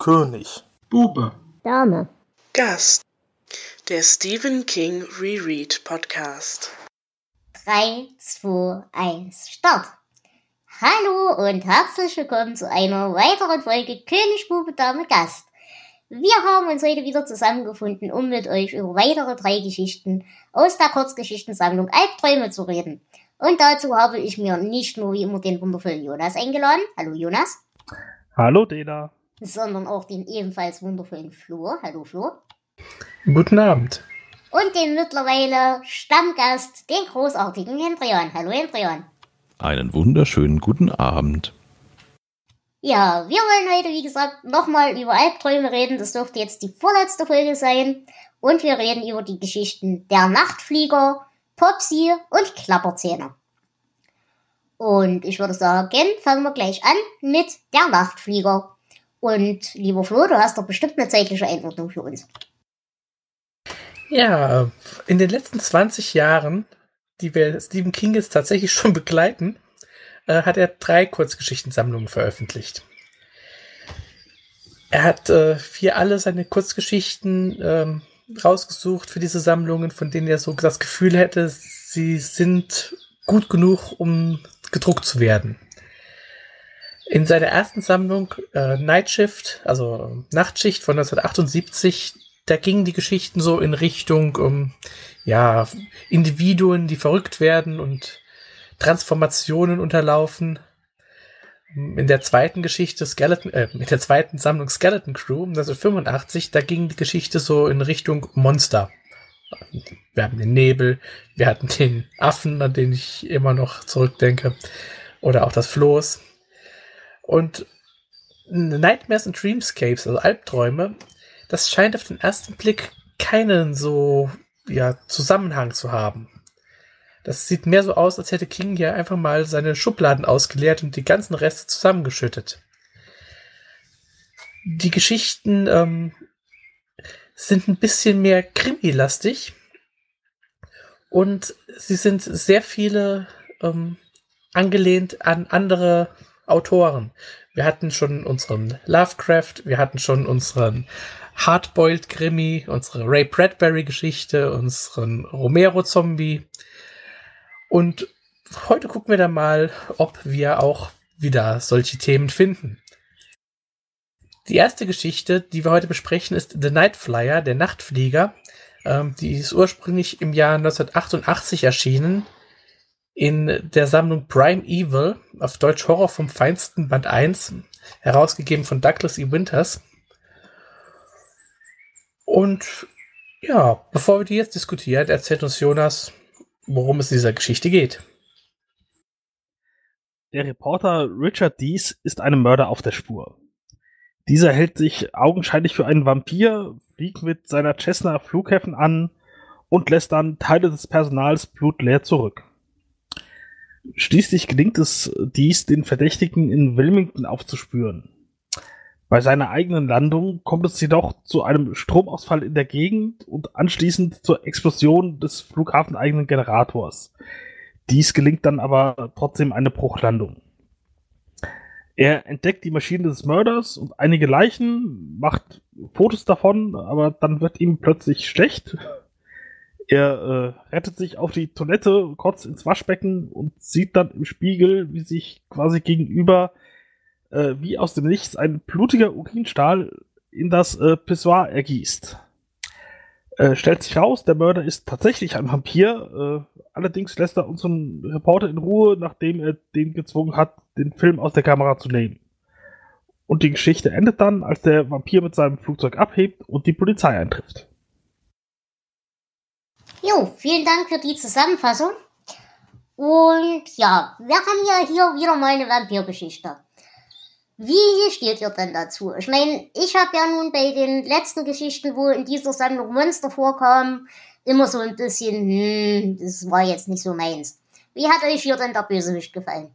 König. Bube. Dame. Gast. Der Stephen King Reread Podcast. 3, 2, 1, Start. Hallo und herzlich willkommen zu einer weiteren Folge König, Bube, Dame, Gast. Wir haben uns heute wieder zusammengefunden, um mit euch über weitere drei Geschichten aus der Kurzgeschichtensammlung Albträume zu reden. Und dazu habe ich mir nicht nur wie immer den wundervollen Jonas eingeladen. Hallo Jonas. Hallo Dela. Sondern auch den ebenfalls wundervollen Flo. Hallo Flo. Guten Abend. Und den mittlerweile Stammgast, den großartigen Hendrian. Hallo Hendrian. Einen wunderschönen guten Abend. Ja, wir wollen heute, wie gesagt, nochmal über Albträume reden. Das dürfte jetzt die vorletzte Folge sein. Und wir reden über die Geschichten der Nachtflieger, Popsy und Klapperzähne. Und ich würde sagen, fangen wir gleich an mit der Nachtflieger. Und lieber Flo, du hast doch bestimmt eine zeitliche Einordnung für uns. Ja, in den letzten 20 Jahren, die wir Stephen King jetzt tatsächlich schon begleiten, äh, hat er drei Kurzgeschichtensammlungen veröffentlicht. Er hat äh, hier alle seine Kurzgeschichten ähm, rausgesucht für diese Sammlungen, von denen er so das Gefühl hätte, sie sind gut genug, um gedruckt zu werden. In seiner ersten Sammlung äh, Night Shift, also Nachtschicht von 1978, da gingen die Geschichten so in Richtung um ja Individuen, die verrückt werden und Transformationen unterlaufen. In der zweiten Geschichte Skeleton, äh, in der zweiten Sammlung Skeleton Crew 1985, da ging die Geschichte so in Richtung Monster. Wir hatten den Nebel, wir hatten den Affen, an den ich immer noch zurückdenke, oder auch das Floß. Und Nightmares and Dreamscapes, also Albträume, das scheint auf den ersten Blick keinen so ja, Zusammenhang zu haben. Das sieht mehr so aus, als hätte King hier einfach mal seine Schubladen ausgeleert und die ganzen Reste zusammengeschüttet. Die Geschichten ähm, sind ein bisschen mehr krimi-lastig und sie sind sehr viele ähm, angelehnt an andere Autoren. Wir hatten schon unseren Lovecraft, wir hatten schon unseren Hardboiled Krimi, unsere Ray Bradbury Geschichte, unseren Romero Zombie. Und heute gucken wir dann mal, ob wir auch wieder solche Themen finden. Die erste Geschichte, die wir heute besprechen, ist The Night Flyer, der Nachtflieger. Ähm, die ist ursprünglich im Jahr 1988 erschienen in der Sammlung Prime Evil, auf Deutsch Horror vom Feinsten, Band 1, herausgegeben von Douglas E. Winters. Und ja, bevor wir die jetzt diskutieren, erzählt uns Jonas, worum es in dieser Geschichte geht. Der Reporter Richard Dees ist einem Mörder auf der Spur. Dieser hält sich augenscheinlich für einen Vampir, fliegt mit seiner Cessna Flughäfen an und lässt dann Teile des Personals blutleer zurück. Schließlich gelingt es dies, den Verdächtigen in Wilmington aufzuspüren. Bei seiner eigenen Landung kommt es jedoch zu einem Stromausfall in der Gegend und anschließend zur Explosion des flughafeneigenen Generators. Dies gelingt dann aber trotzdem eine Bruchlandung. Er entdeckt die Maschine des Mörders und einige Leichen, macht Fotos davon, aber dann wird ihm plötzlich schlecht. Er äh, rettet sich auf die Toilette, kurz ins Waschbecken und sieht dann im Spiegel, wie sich quasi gegenüber äh, wie aus dem Nichts ein blutiger Urinstahl in das äh, Pissoir ergießt. Äh, stellt sich raus, der Mörder ist tatsächlich ein Vampir. Äh, allerdings lässt er unseren Reporter in Ruhe, nachdem er den gezwungen hat, den Film aus der Kamera zu nehmen. Und die Geschichte endet dann, als der Vampir mit seinem Flugzeug abhebt und die Polizei eintrifft. Jo, vielen Dank für die Zusammenfassung. Und ja, wir haben ja hier wieder mal eine Vampirgeschichte. Wie steht ihr denn dazu? Ich meine, ich habe ja nun bei den letzten Geschichten, wo in dieser Sammlung Monster vorkamen, immer so ein bisschen, hm, das war jetzt nicht so meins. Wie hat euch hier denn der Bösewicht gefallen?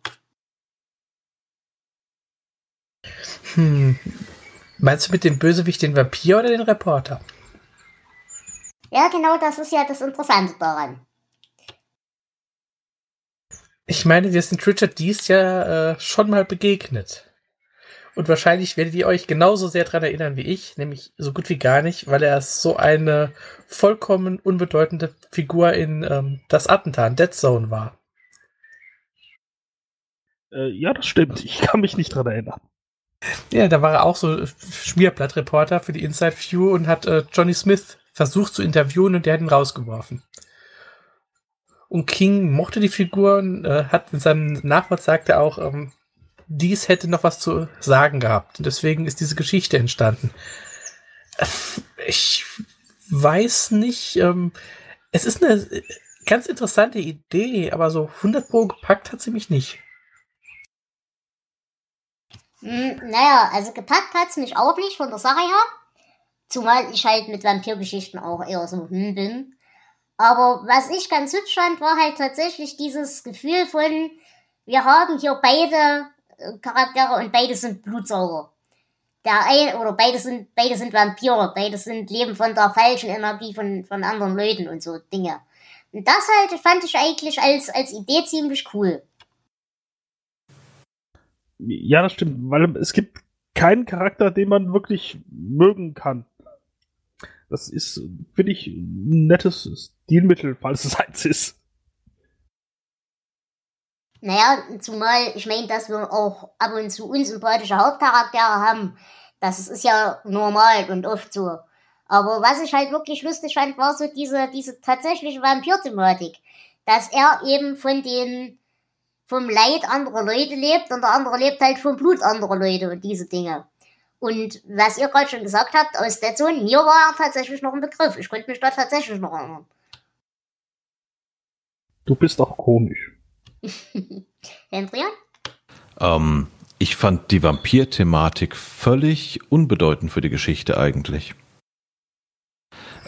Hm. Meinst du mit dem Bösewicht den Vampir oder den Reporter? Ja, genau, das ist ja das Interessante daran. Ich meine, wir sind Richard Dees ja äh, schon mal begegnet. Und wahrscheinlich werdet ihr euch genauso sehr dran erinnern wie ich, nämlich so gut wie gar nicht, weil er so eine vollkommen unbedeutende Figur in ähm, das Attentat, Dead Zone war. Äh, ja, das stimmt. Ich kann mich nicht dran erinnern. Ja, da war er auch so Schmierblattreporter für die Inside View und hat äh, Johnny Smith versucht zu interviewen und der hat ihn rausgeworfen. Und King mochte die Figuren, äh, hat in seinem Nachwort sagte auch, ähm, dies hätte noch was zu sagen gehabt. Und deswegen ist diese Geschichte entstanden. Ich weiß nicht, ähm, es ist eine ganz interessante Idee, aber so 100 Pro gepackt hat sie mich nicht. Hm, naja, also gepackt hat's mich auch nicht von der Sache her. Zumal ich halt mit Vampirgeschichten auch eher so hm bin. Aber was ich ganz hübsch fand, war halt tatsächlich dieses Gefühl von, wir haben hier beide äh, Charaktere und beide sind Blutsauger. Der eine, oder beide sind, beide sind Vampire, beide sind leben von der falschen Energie von, von anderen Leuten und so Dinge. Und das halt fand ich eigentlich als, als Idee ziemlich cool. Ja, das stimmt, weil es gibt keinen Charakter, den man wirklich mögen kann. Das ist, finde ich, ein nettes Stilmittel, falls es eins ist. Naja, zumal, ich meine, dass wir auch ab und zu unsympathische Hauptcharaktere haben, das ist ja normal und oft so. Aber was ich halt wirklich lustig fand, war so diese, diese tatsächliche Vampir-Thematik. Dass er eben von den, vom Leid anderer Leute lebt und der andere lebt halt vom Blut anderer Leute und diese Dinge. Und was ihr gerade schon gesagt habt, aus der Zone, mir war er tatsächlich noch ein Begriff. Ich konnte mich da tatsächlich noch erinnern. Du bist auch komisch. Hendrian? Ähm, ich fand die Vampir-Thematik völlig unbedeutend für die Geschichte eigentlich.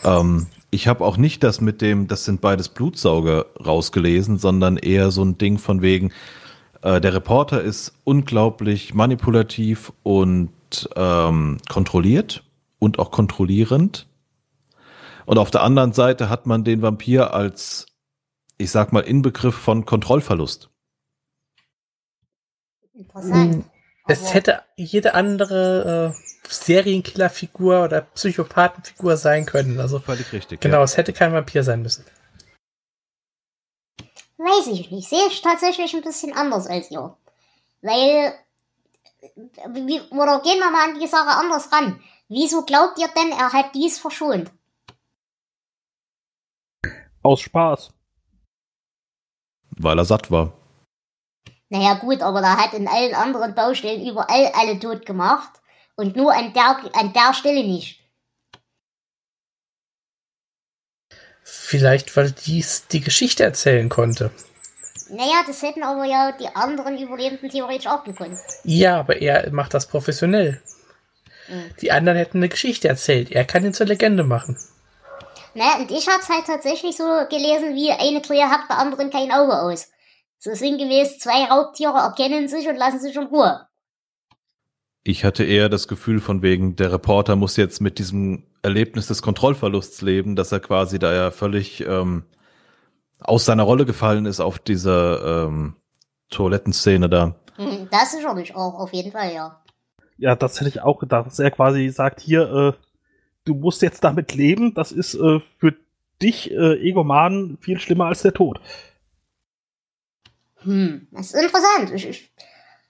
Ähm, ich habe auch nicht das mit dem, das sind beides Blutsauger rausgelesen, sondern eher so ein Ding von wegen, äh, der Reporter ist unglaublich manipulativ und ähm, kontrolliert und auch kontrollierend. Und auf der anderen Seite hat man den Vampir als ich sag mal, Inbegriff von Kontrollverlust. Interessant. Hm, es hätte jede andere äh, Serienkillerfigur oder Psychopathenfigur sein können. Also völlig richtig. Genau, ja. es hätte kein Vampir sein müssen. Weiß ich nicht. Sehe ich tatsächlich ein bisschen anders als ihr. Weil, wie, oder gehen wir mal an die Sache anders ran. Wieso glaubt ihr denn, er hat dies verschont? Aus Spaß weil er satt war. Naja gut, aber da hat in allen anderen Baustellen überall alle tot gemacht und nur an der, an der Stelle nicht. Vielleicht, weil dies die Geschichte erzählen konnte. Naja, das hätten aber ja die anderen Überlebenden theoretisch auch gekonnt. Ja, aber er macht das professionell. Mhm. Die anderen hätten eine Geschichte erzählt. Er kann ihn zur Legende machen. Naja, und ich hab's halt tatsächlich so gelesen, wie eine Krähe hackt der anderen kein Auge aus. So sinngemäß, zwei Raubtiere erkennen sich und lassen sich in Ruhe. Ich hatte eher das Gefühl von wegen, der Reporter muss jetzt mit diesem Erlebnis des Kontrollverlusts leben, dass er quasi da ja völlig ähm, aus seiner Rolle gefallen ist auf dieser ähm, Toilettenszene da. Hm, das ist sicherlich auch, auf jeden Fall, ja. Ja, das hätte ich auch gedacht, dass er quasi sagt, hier, äh, du musst jetzt damit leben, das ist äh, für dich, äh, Egoman, viel schlimmer als der Tod. Hm, das ist interessant. Ich, ich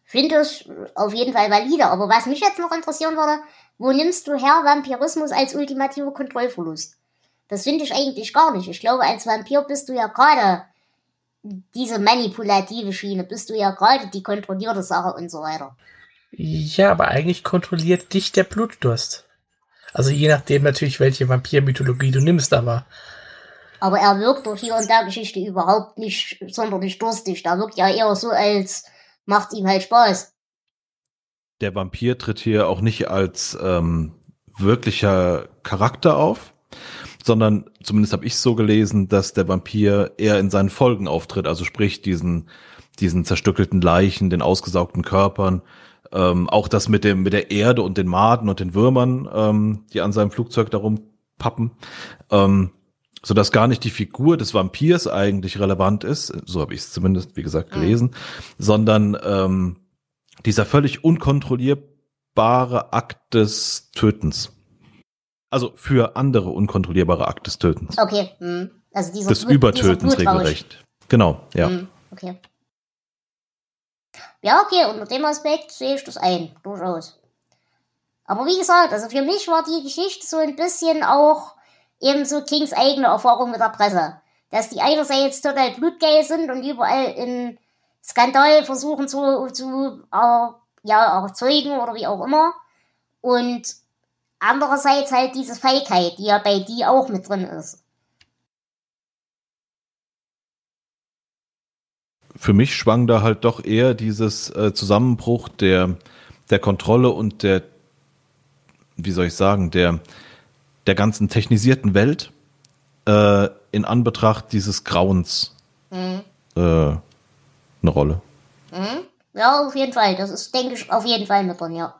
finde es auf jeden Fall valide. Aber was mich jetzt noch interessieren würde, wo nimmst du her Vampirismus als ultimativer Kontrollverlust? Das finde ich eigentlich gar nicht. Ich glaube, als Vampir bist du ja gerade diese manipulative Schiene, bist du ja gerade die kontrollierte Sache und so weiter. Ja, aber eigentlich kontrolliert dich der Blutdurst. Also je nachdem natürlich, welche Vampirmythologie du nimmst, aber. Aber er wirkt doch hier in der Geschichte überhaupt nicht sonderlich durstig. Da wirkt ja eher so, als macht ihm halt Spaß. Der Vampir tritt hier auch nicht als ähm, wirklicher Charakter auf, sondern zumindest habe ich so gelesen, dass der Vampir eher in seinen Folgen auftritt, also sprich diesen, diesen zerstückelten Leichen, den ausgesaugten Körpern ähm, auch das mit dem mit der Erde und den Maden und den Würmern, ähm, die an seinem Flugzeug darum pappen, ähm, so dass gar nicht die Figur des Vampirs eigentlich relevant ist, so habe ich es zumindest wie gesagt gelesen, mhm. sondern ähm, dieser völlig unkontrollier unkontrollierbare Akt des Tötens. Also für andere unkontrollierbare Akt des Tötens. Okay. Hm. Also dieser des Blut- Übertötens regelrecht. Genau, ja. Hm, okay. Ja, okay, unter dem Aspekt sehe ich das ein, durchaus. Aber wie gesagt, also für mich war die Geschichte so ein bisschen auch eben so Kings eigene Erfahrung mit der Presse. Dass die einerseits total blutgeil sind und überall in Skandal versuchen zu, zu äh, ja, erzeugen oder wie auch immer. Und andererseits halt diese Feigheit, die ja bei die auch mit drin ist. Für mich schwang da halt doch eher dieses äh, Zusammenbruch der, der Kontrolle und der, wie soll ich sagen, der, der ganzen technisierten Welt äh, in Anbetracht dieses Grauens Mhm. äh, eine Rolle. Mhm. Ja, auf jeden Fall. Das ist, denke ich, auf jeden Fall mit drin, ja.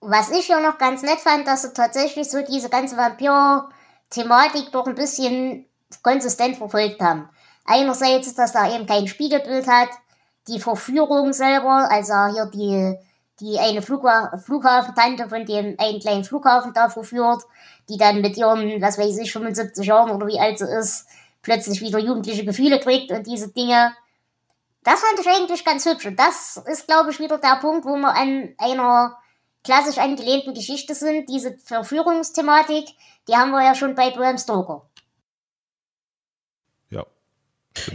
Was ich ja noch ganz nett fand, dass sie tatsächlich so diese ganze Vampir-Thematik doch ein bisschen konsistent verfolgt haben. Einerseits, dass er eben kein Spiegelbild hat, die Verführung selber, also hier die, die eine Flugha Flughafentante von dem einen kleinen Flughafen da verführt, die dann mit ihren, was weiß ich, 75 Jahren oder wie alt sie ist, plötzlich wieder jugendliche Gefühle kriegt und diese Dinge. Das fand ich eigentlich ganz hübsch. Und das ist, glaube ich, wieder der Punkt, wo wir an einer klassisch angelehnten Geschichte sind. Diese Verführungsthematik, die haben wir ja schon bei Bram Stoker. Ja.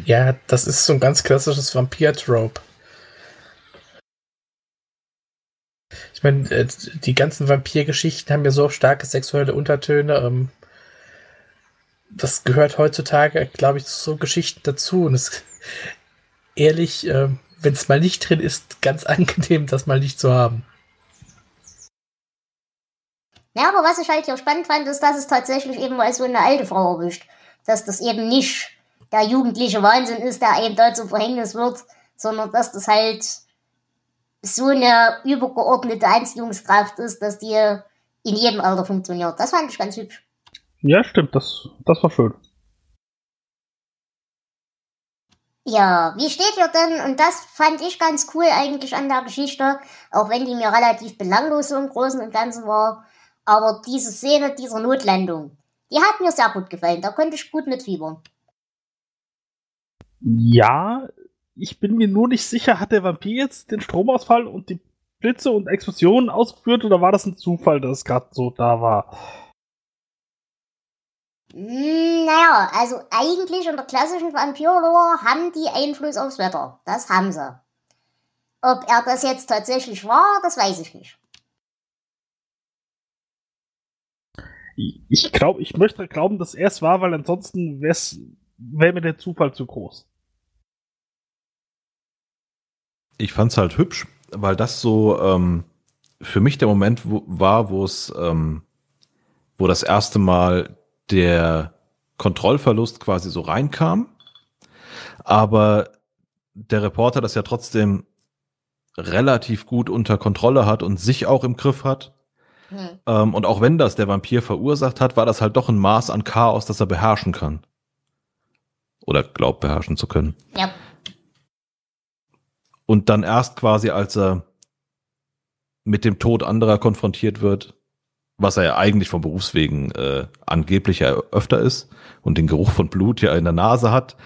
Ja, das ist so ein ganz klassisches Vampir-Trope. Ich meine, äh, die ganzen Vampir-Geschichten haben ja so starke sexuelle Untertöne. Ähm, das gehört heutzutage, glaube ich, zu so Geschichten dazu. Und es ehrlich, äh, wenn es mal nicht drin ist, ganz angenehm, das mal nicht zu haben. Ja, aber was ich halt hier spannend fand, ist, dass es tatsächlich eben mal so eine alte Frau erwischt. Dass das eben nicht der jugendliche Wahnsinn ist, der eben dort zum Verhängnis wird, sondern dass das halt so eine übergeordnete Anziehungskraft ist, dass die in jedem Alter funktioniert. Das fand ich ganz hübsch. Ja, stimmt, das, das war schön. Ja, wie steht ihr denn, und das fand ich ganz cool eigentlich an der Geschichte, auch wenn die mir relativ belanglos so im Großen und Ganzen war, aber diese Szene dieser Notlandung, die hat mir sehr gut gefallen, da konnte ich gut mitfiebern. Ja, ich bin mir nur nicht sicher, hat der Vampir jetzt den Stromausfall und die Blitze und Explosionen ausgeführt oder war das ein Zufall, dass es gerade so da war? Hm, naja, also eigentlich in der klassischen Vampir-Lore haben die Einfluss aufs Wetter. Das haben sie. Ob er das jetzt tatsächlich war, das weiß ich nicht. Ich glaube, ich möchte glauben, dass er es war, weil ansonsten wäre mir der Zufall zu groß. Ich fand's halt hübsch, weil das so ähm, für mich der Moment wo, war, wo es, ähm, wo das erste Mal der Kontrollverlust quasi so reinkam. Aber der Reporter das ja trotzdem relativ gut unter Kontrolle hat und sich auch im Griff hat. Hm. Ähm, und auch wenn das der Vampir verursacht hat, war das halt doch ein Maß an Chaos, das er beherrschen kann. Oder glaubt beherrschen zu können. Ja. Und dann erst quasi, als er mit dem Tod anderer konfrontiert wird, was er ja eigentlich vom Berufswegen äh, angeblich ja öfter ist und den Geruch von Blut ja in der Nase hat,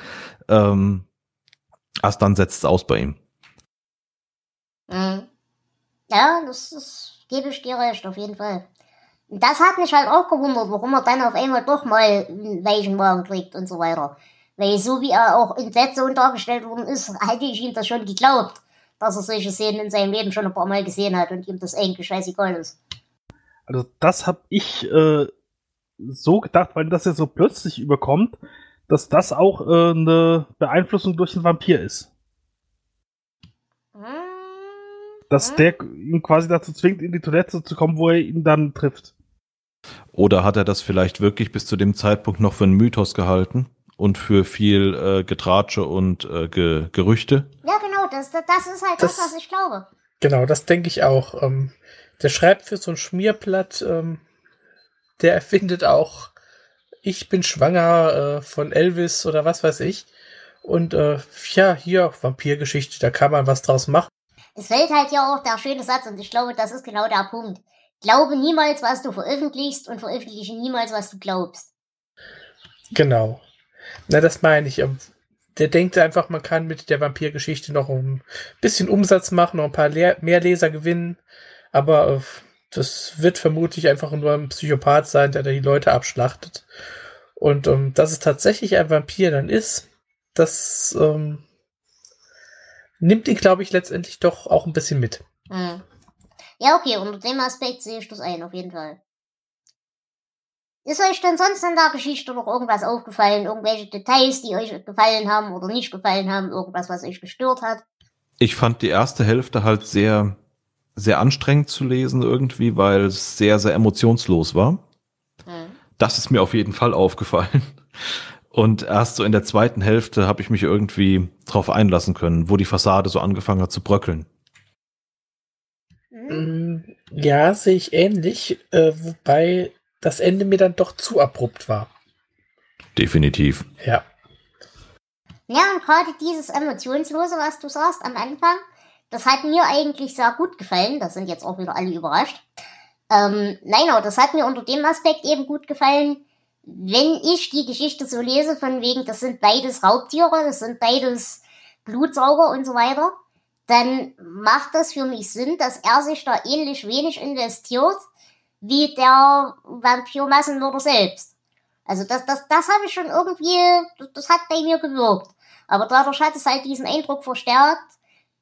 ähm, erst dann setzt es aus bei ihm. Mhm. Ja, das, das gebe ich dir recht, auf jeden Fall. Und das hat mich halt auch gewundert, warum er dann auf einmal doch mal einen weichen Magen kriegt und so weiter. Weil so wie er auch in Dead dargestellt worden ist, hätte ich ihm das schon geglaubt, dass er solche Szenen in seinem Leben schon ein paar Mal gesehen hat und ihm das eigentlich scheißegal ist. Also das habe ich äh, so gedacht, weil das ja so plötzlich überkommt, dass das auch äh, eine Beeinflussung durch den Vampir ist. Hm, Dass der ihn quasi dazu zwingt, in die Toilette zu kommen, wo er ihn dann trifft. Oder hat er das vielleicht wirklich bis zu dem Zeitpunkt noch für einen Mythos gehalten und für viel äh, Getratsche und äh, Ge Gerüchte? Ja, genau, das, das, das ist halt das, Das- was ich glaube. Genau, das denke ich auch. Ähm, der schreibt für so ein Schmierblatt, ähm, der erfindet auch, ich bin schwanger äh, von Elvis oder was weiß ich. Und äh, ja, hier, Vampirgeschichte, da kann man was draus machen. Es fällt halt ja auch der schöne Satz und ich glaube, das ist genau der Punkt. Glaube niemals, was du veröffentlichst und veröffentliche niemals, was du glaubst. Genau. Na, das meine ich. Ähm, Der denkt einfach, man kann mit der Vampirgeschichte noch ein bisschen Umsatz machen, noch ein paar Le mehr Leser gewinnen. Aber äh, das wird vermutlich einfach nur ein Psychopath sein, der die Leute abschlachtet. Und ähm, dass es tatsächlich ein Vampir dann ist, das ähm, nimmt ihn, glaube ich, letztendlich doch auch ein bisschen mit. Hm. Ja, okay, unter dem Aspekt sehe ich das ein, auf jeden Fall. Ist euch denn sonst in der Geschichte noch irgendwas aufgefallen? Irgendwelche Details, die euch gefallen haben oder nicht gefallen haben? Irgendwas, was euch gestört hat? Ich fand die erste Hälfte halt sehr, sehr anstrengend zu lesen irgendwie, weil es sehr, sehr emotionslos war. Hm. Das ist mir auf jeden Fall aufgefallen. Und erst so in der zweiten Hälfte habe ich mich irgendwie drauf einlassen können, wo die Fassade so angefangen hat zu bröckeln. Hm? Mm, Ja, sehe ich ähnlich, äh, wobei das Ende mir dann doch zu abrupt war. Definitiv. Ja. Ja, und gerade dieses Emotionslose, was du sagst am Anfang, das hat mir eigentlich sehr gut gefallen. Da sind jetzt auch wieder alle überrascht. Ähm, nein, aber das hat mir unter dem Aspekt eben gut gefallen, wenn ich die Geschichte so lese, von wegen, das sind beides Raubtiere, das sind beides Blutsauger und so weiter, dann macht das für mich Sinn, dass er sich da ähnlich wenig investiert wie der Vampir-Massenmörder selbst. Also das, das, das habe ich schon irgendwie, das, das hat bei mir gewirkt. Aber dadurch hat es halt diesen Eindruck verstärkt,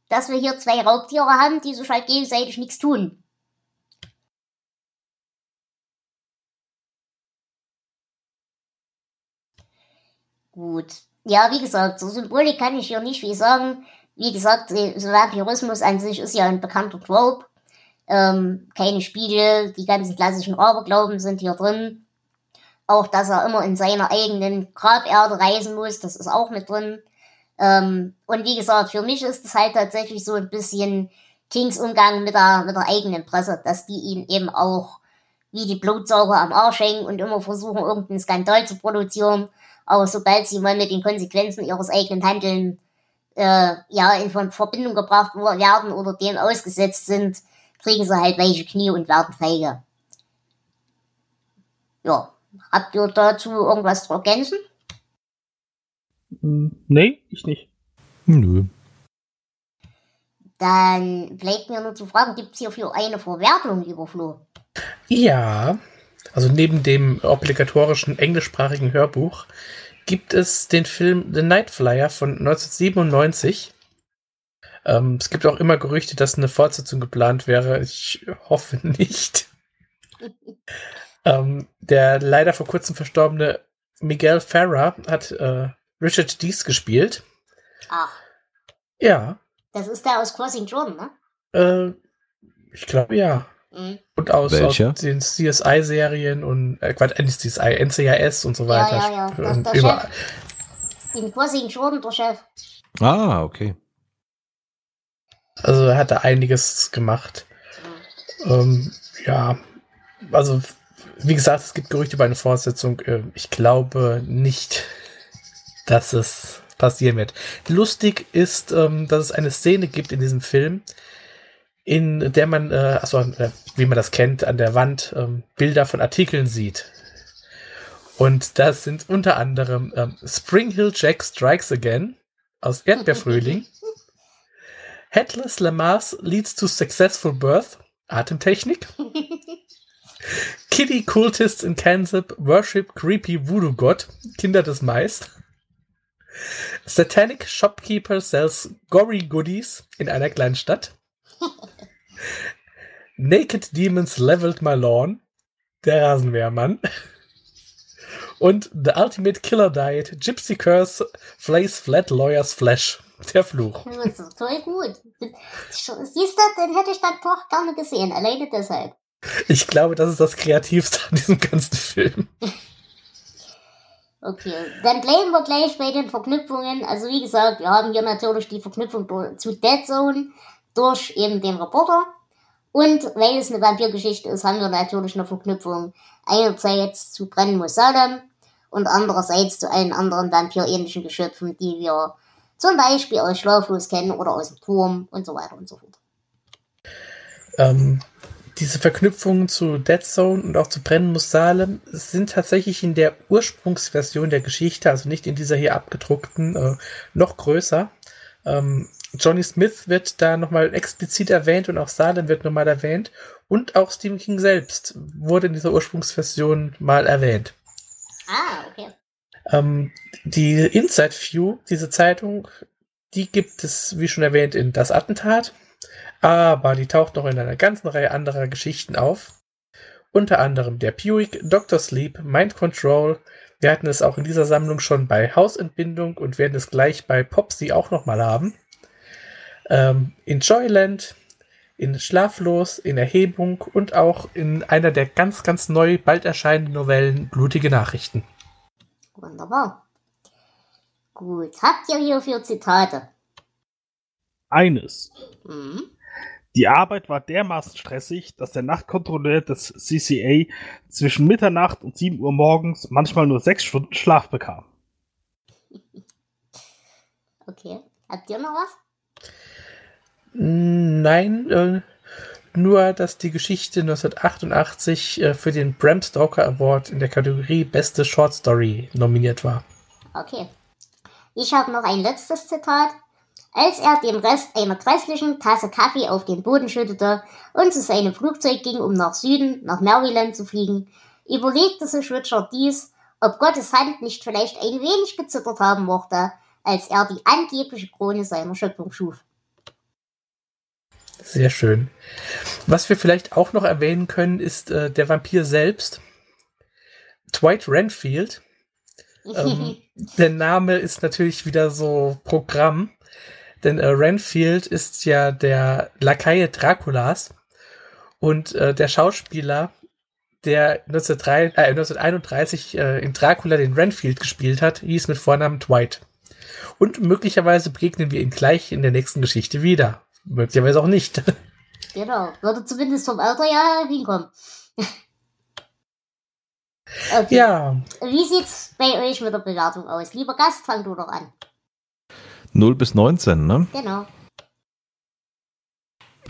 dass wir hier zwei Raubtiere haben, die sich halt gegenseitig nichts tun. Gut. Ja, wie gesagt, zur Symbolik kann ich hier nicht viel sagen. Wie gesagt, äh, so Vampirismus an sich ist ja ein bekannter Trope. Ähm, keine Spiegel, die ganzen klassischen Aberglauben sind hier drin. Auch, dass er immer in seiner eigenen Graberde reisen muss, das ist auch mit drin. Ähm, und wie gesagt, für mich ist es halt tatsächlich so ein bisschen Kings Umgang mit der, mit der eigenen Presse, dass die ihn eben auch wie die Blutsauger am Arsch hängen und immer versuchen, irgendeinen Skandal zu produzieren. Aber sobald sie mal mit den Konsequenzen ihres eigenen Handeln äh, ja, in Ver- Verbindung gebracht werden oder dem ausgesetzt sind, kriegen sie halt weiche Knie und werden feige. Ja, habt ihr dazu irgendwas zu ergänzen? Hm, Nee, ich nicht. Nö. Dann bleibt mir nur zu fragen, gibt's hierfür eine Verwertung, lieber Flo? Ja, also neben dem obligatorischen englischsprachigen Hörbuch gibt es den Film The Night Flyer von 1997. Ähm, es gibt auch immer Gerüchte, dass eine Fortsetzung geplant wäre. Ich hoffe nicht. ähm, der leider vor kurzem verstorbene Miguel Farah hat äh, Richard Dees gespielt. Ach, Ja, das ist der aus Crossing Jordan, ne? äh, ich glaube ja. Mhm. Und aus, aus den CSI-Serien und äh, Quatsch, nicht CSI, NCIS und so weiter. Ja, ja, ja. Der überall. Chef. In Crossing Jordan, der Chef. Ah, okay. Also er hat da einiges gemacht. Ähm, ja, also wie gesagt, es gibt Gerüchte über eine Fortsetzung. Äh, Ich glaube nicht, dass es passieren wird. Lustig ist, ähm, dass es eine Szene gibt in diesem Film, in der man, äh, äh, wie man das kennt, an der Wand ähm, Bilder von Artikeln sieht. Und das sind unter anderem ähm, Spring Hill Jack Strikes Again aus Erdbeerfrühling. Headless Lamar's leads to successful birth. Atemtechnik. Kitty Cultists in Kansas worship creepy Voodoo God. Kinder des Mais. Satanic Shopkeeper sells gory goodies in einer kleinen Stadt. Naked Demons leveled my lawn. Der Rasenmähermann. Und The Ultimate Killer Diet. Gypsy Curse Flays Flat Lawyer's Flash. Der Fluch. Das ist toll gut. Siehst du, den hätte ich dann doch gerne gesehen, alleine deshalb. Ich glaube, das ist das Kreativste an diesem ganzen Film. Okay, dann bleiben wir gleich bei den Verknüpfungen. Also wie gesagt, wir haben hier natürlich die Verknüpfung zu Dead Zone durch eben den Reporter. Und weil es eine Vampirgeschichte ist, haben wir natürlich eine Verknüpfung einerseits zu Brennen muss Salem und andererseits zu allen anderen vampirähnlichen Geschöpfen, die wir zum Beispiel aus Schlaflos kennen oder aus dem Turm und so weiter und so fort. Ähm, diese Verknüpfungen zu Dead Zone und auch zu Brennen muss Salem sind tatsächlich in der Ursprungsversion der Geschichte, also nicht in dieser hier abgedruckten, äh, noch größer. Ähm, Johnny Smith wird da nochmal explizit erwähnt und auch Salem wird nochmal erwähnt. Und auch Stephen King selbst wurde in dieser Ursprungsversion mal erwähnt. Ah, okay. Ähm, die Inside View, diese Zeitung, die gibt es, wie schon erwähnt, in Das Attentat. Aber die taucht noch in einer ganzen Reihe anderer Geschichten auf. Unter anderem der Buick, Dr. Sleep, Mind Control. Wir hatten es auch in dieser Sammlung schon bei Hausentbindung und werden es gleich bei Popsy auch nochmal haben. Ähm, in Joyland, in Schlaflos, in Erhebung und auch in einer der ganz, ganz neu bald erscheinenden Novellen Blutige Nachrichten. Wunderbar. Gut, habt ihr hierfür Zitate? Eines. Mhm. Die Arbeit war dermaßen stressig, dass der Nachtkontrolleur des CCA zwischen Mitternacht und 7 Uhr morgens manchmal nur sechs Stunden Schlaf bekam. Okay. Habt ihr noch was? Nein, äh, nur, dass die Geschichte 1988 äh, für den Bram Stoker Award in der Kategorie Beste Short Story nominiert war. Okay. Ich habe noch ein letztes Zitat. Als er den Rest einer grässlichen Tasse Kaffee auf den Boden schüttete und zu seinem Flugzeug ging, um nach Süden, nach Maryland zu fliegen, überlegte sich Richard dies, ob Gottes Hand nicht vielleicht ein wenig gezittert haben mochte, als er die angebliche Krone seiner Schöpfung schuf. Sehr schön. Was wir vielleicht auch noch erwähnen können, ist äh, der Vampir selbst. Dwight Renfield. Ähm, der Name ist natürlich wieder so Programm. Denn äh, Renfield ist ja der Lakaie Draculas. Und äh, der Schauspieler, der 1903, äh, 1931 äh, in Dracula den Renfield gespielt hat, hieß mit Vornamen Dwight. Und möglicherweise begegnen wir ihn gleich in der nächsten Geschichte wieder. Möglicherweise auch nicht. Genau, würde zumindest vom Alter ja hinkommen. okay. Ja, Wie sieht's bei euch mit der Bewertung aus? Lieber Gast, fang du doch an. 0 bis 19, ne? Genau.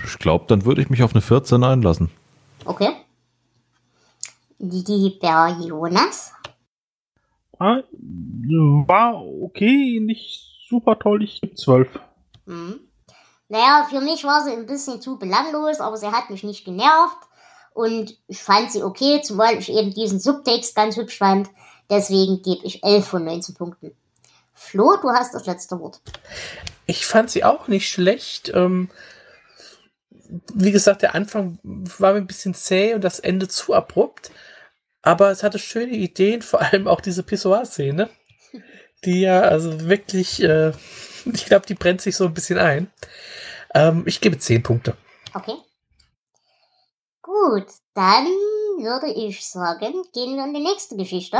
Ich glaube, dann würde ich mich auf eine 14 einlassen. Okay. Lieber Jonas? Ah, War okay, nicht super toll, ich gebe 12. Mhm. Naja, für mich war sie ein bisschen zu belanglos, aber sie hat mich nicht genervt. Und ich fand sie okay, zumal ich eben diesen Subtext ganz hübsch fand. Deswegen gebe ich 11 von 19 Punkten. Flo, du hast das letzte Wort. ich fand sie auch nicht schlecht. Ähm, wie gesagt, der Anfang war mir ein bisschen zäh und das Ende zu abrupt. Aber es hatte schöne Ideen, vor allem auch diese Pissoir-Szene. Die ja, also wirklich, äh, ich glaube, die brennt sich so ein bisschen ein. Ähm, ich gebe 10 Punkte. Okay. Gut, dann würde ich sagen, gehen wir in die nächste Geschichte.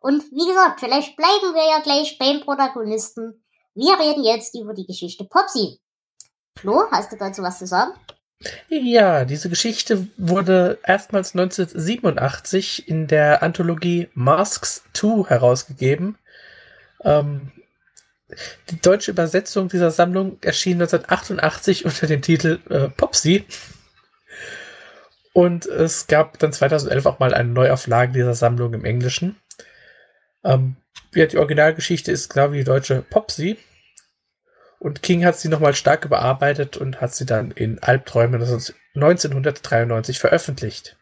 Und wie gesagt, vielleicht bleiben wir ja gleich beim Protagonisten. Wir reden jetzt über die Geschichte Popsy. Flo, hast du dazu was zu sagen? Ja, diese Geschichte wurde erstmals 1987 in der Anthologie Masks 2 herausgegeben. Ähm, die deutsche Übersetzung dieser Sammlung erschien 1988 unter dem Titel äh, Popsy. Und es gab dann 2011 auch mal eine Neuauflage dieser Sammlung im Englischen. Ähm, ja, die Originalgeschichte ist genau wie die deutsche Popsy. Und King hat sie nochmal stark überarbeitet und hat sie dann in Albträume 1993 veröffentlicht.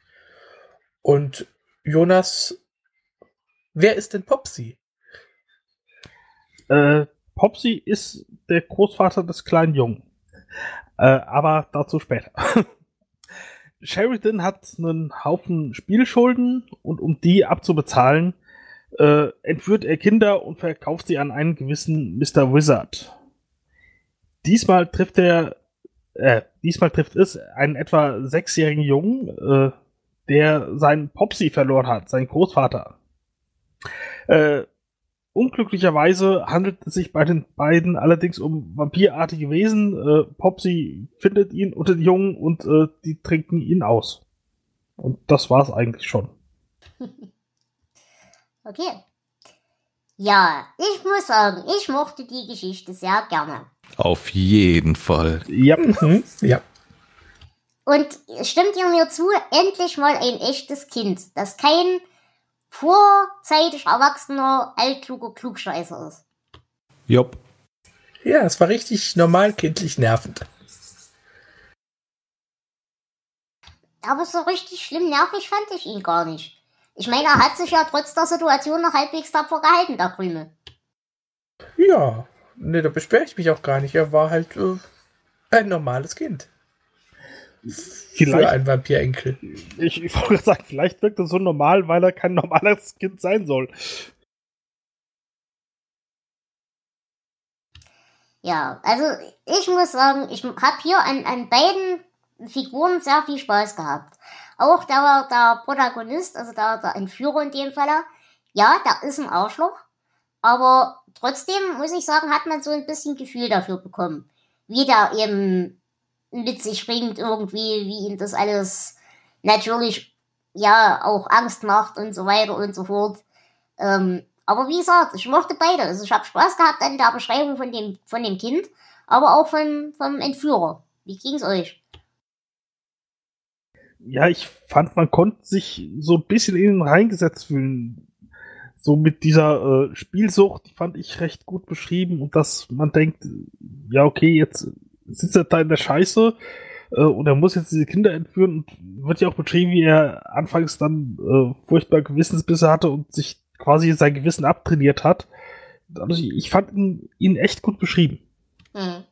Und Jonas, wer ist denn Popsy? Äh, Popsy ist der Großvater des kleinen Jungen. Äh, aber dazu später. Sheridan hat einen Haufen Spielschulden und um die abzubezahlen, äh, entführt er Kinder und verkauft sie an einen gewissen Mr. Wizard. Diesmal trifft er, äh, diesmal trifft es einen etwa sechsjährigen Jungen, äh, der seinen Popsy verloren hat, seinen Großvater. Äh, unglücklicherweise handelt es sich bei den beiden allerdings um vampirartige Wesen. Äh, Popsy findet ihn unter die Jungen und äh, die trinken ihn aus. Und das war's eigentlich schon. Okay. Ja, ich muss sagen, ich mochte die Geschichte sehr gerne. Auf jeden Fall. Ja. Mhm, ja. Und stimmt ihr mir zu, endlich mal ein echtes Kind, das kein vorzeitig erwachsener, altkluger Klugscheißer ist. Jopp. Ja, es war richtig normal kindlich nervend. Aber so richtig schlimm nervig fand ich ihn gar nicht. Ich meine, er hat sich ja trotz der Situation noch halbwegs tapfer gehalten, der Krümel. Ja, ne, da beschwere ich mich auch gar nicht. Er war halt äh, ein normales Kind. Für Vielleicht, ein Vampirenkel. ich, ich wollte sagen, vielleicht wirkt er so normal, weil er kein normales Kind sein soll. Ja, also ich muss sagen, ich habe hier an, an beiden Figuren sehr viel Spaß gehabt. Auch der, der Protagonist, also der, der Entführer in dem Falle, ja, der ist ein Arschloch, aber trotzdem muss ich sagen, hat man so ein bisschen Gefühl dafür bekommen, wie der eben mit sich bringt irgendwie, wie ihm das alles natürlich ja auch Angst macht und so weiter und so fort. Ähm, aber wie gesagt, ich mochte beide. Also ich habe Spaß gehabt an der Beschreibung von dem, von dem Kind, aber auch von, vom Entführer. Wie ging's euch? Ja, ich fand, man konnte sich so ein bisschen in ihn reingesetzt fühlen. So mit dieser äh, Spielsucht, die fand ich recht gut beschrieben und dass man denkt, ja, okay, jetzt sitzt er da in der Scheiße äh, und er muss jetzt diese Kinder entführen und wird ja auch beschrieben, wie er anfangs dann äh, furchtbar Gewissensbisse hatte und sich quasi sein Gewissen abtrainiert hat. Also ich, ich fand ihn, ihn echt gut beschrieben. Hm.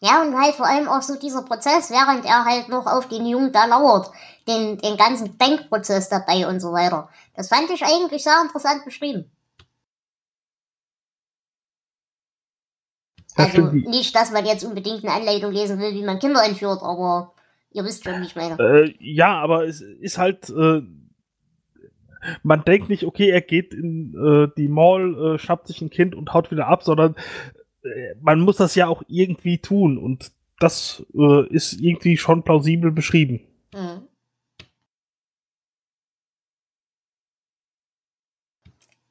Ja, und halt vor allem auch so dieser Prozess, während er halt noch auf den Jungen da lauert, den, den ganzen Denkprozess dabei und so weiter. Das fand ich eigentlich sehr interessant beschrieben. Also nicht, dass man jetzt unbedingt eine Anleitung lesen will, wie man Kinder entführt, aber ihr wisst schon, wie ich meine. Äh, ja, aber es ist halt, äh, man denkt nicht, okay, er geht in äh, die Mall, äh, schnappt sich ein Kind und haut wieder ab, sondern äh, man muss das ja auch irgendwie tun und das äh, ist irgendwie schon plausibel beschrieben. Mhm.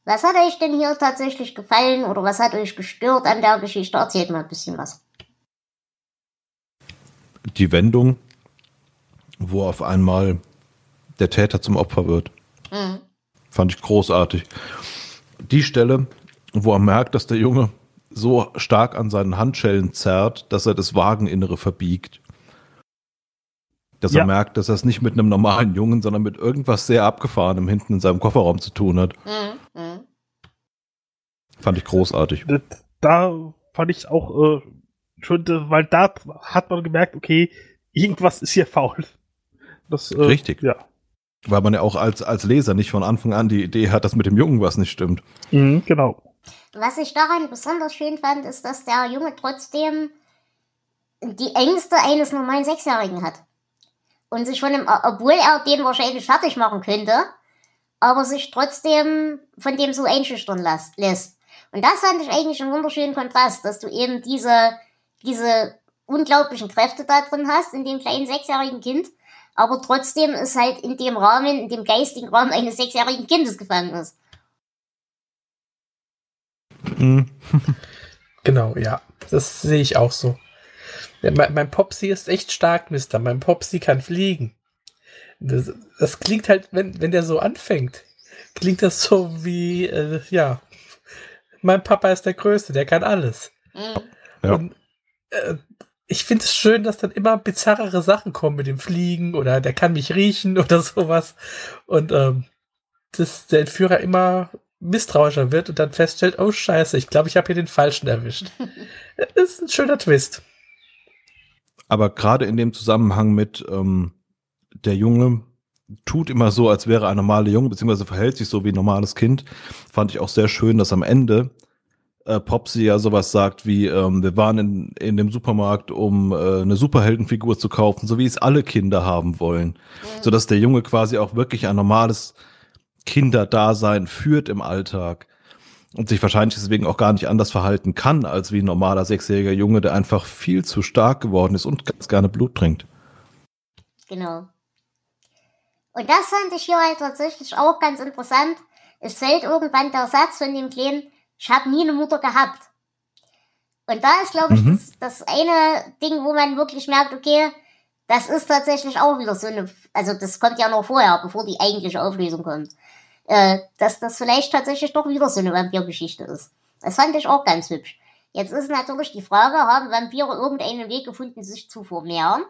Was hat euch denn hier tatsächlich gefallen oder was hat euch gestört an der Geschichte? Erzählt mal ein bisschen was. Die Wendung, wo auf einmal der Täter zum Opfer wird, Mhm. fand ich großartig. Die Stelle, wo er merkt, dass der Junge so stark an seinen Handschellen zerrt, dass er das Wageninnere verbiegt. Dass Ja. er merkt, dass er es nicht mit einem normalen Jungen, sondern mit irgendwas sehr Abgefahrenem hinten in seinem Kofferraum zu tun hat. Mhm. Fand ich großartig. Das- Da fand ich auch äh, schon, äh, weil da hat man gemerkt, okay, irgendwas ist hier faul. Das, äh, Richtig. Ja. Weil man ja auch als, als Leser nicht von Anfang an die Idee hat, dass mit dem Jungen was nicht stimmt. Mhm, genau. Was ich daran besonders schön fand, ist, dass der Junge trotzdem die Ängste eines normalen Sechsjährigen hat. Und sich von dem, obwohl er den wahrscheinlich fertig machen könnte, aber sich trotzdem von dem so einschüchtern lässt. Und das fand ich eigentlich einen wunderschönen Kontrast, dass du eben diese, diese unglaublichen Kräfte da drin hast, in dem kleinen sechsjährigen Kind, aber trotzdem ist halt in dem Rahmen, in dem geistigen Rahmen eines sechsjährigen Kindes gefangen ist. Mhm. Genau, ja. Das sehe ich auch so. Ja, mein, mein Popsy ist echt stark, Mister. Mein Popsy kann fliegen. Das, das klingt halt, wenn, wenn der so anfängt, klingt das so wie, äh, ja, mein Papa ist der Größte, der kann alles. Mhm. Ja. Und äh, ich finde es schön, dass dann immer bizarrere Sachen kommen mit dem Fliegen oder der kann mich riechen oder sowas. Und ähm, dass der Entführer immer misstrauischer wird und dann feststellt, oh scheiße, ich glaube, ich habe hier den Falschen erwischt. das ist ein schöner Twist. Aber gerade in dem Zusammenhang mit ähm, der Junge tut immer so, als wäre er ein normaler Junge, beziehungsweise verhält sich so wie ein normales Kind, fand ich auch sehr schön, dass am Ende äh, Popsy ja sowas sagt wie, ähm, wir waren in, in dem Supermarkt, um äh, eine Superheldenfigur zu kaufen, so wie es alle Kinder haben wollen. So dass der Junge quasi auch wirklich ein normales Kinderdasein führt im Alltag und sich wahrscheinlich deswegen auch gar nicht anders verhalten kann als wie ein normaler sechsjähriger Junge, der einfach viel zu stark geworden ist und ganz gerne Blut trinkt. Genau. Und das fand ich hier halt tatsächlich auch ganz interessant. Es fällt irgendwann der Satz von dem Kleinen, ich habe nie eine Mutter gehabt. Und da ist, glaube ich, Mhm. das, das eine Ding, wo man wirklich merkt, okay, das ist tatsächlich auch wieder so eine, also das kommt ja noch vorher, bevor die eigentliche Auflösung kommt, äh, dass das vielleicht tatsächlich doch wieder so eine Vampirgeschichte ist. Das fand ich auch ganz hübsch. Jetzt ist natürlich die Frage, haben Vampire irgendeinen Weg gefunden, sich zu vermehren?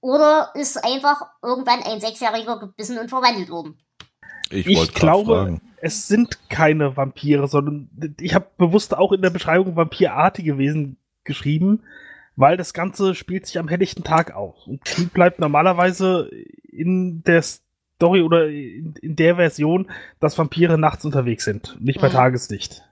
Oder ist einfach irgendwann ein Sechsjähriger gebissen und verwandelt worden? Ich, Ich glaube, fragen. es sind keine Vampire, sondern ich habe bewusst auch in der Beschreibung vampirartige Wesen geschrieben, weil das Ganze spielt sich am helllichten Tag auf. Und die bleibt normalerweise in der Story oder in, in der Version, dass Vampire nachts unterwegs sind, nicht bei Mhm. Tageslicht.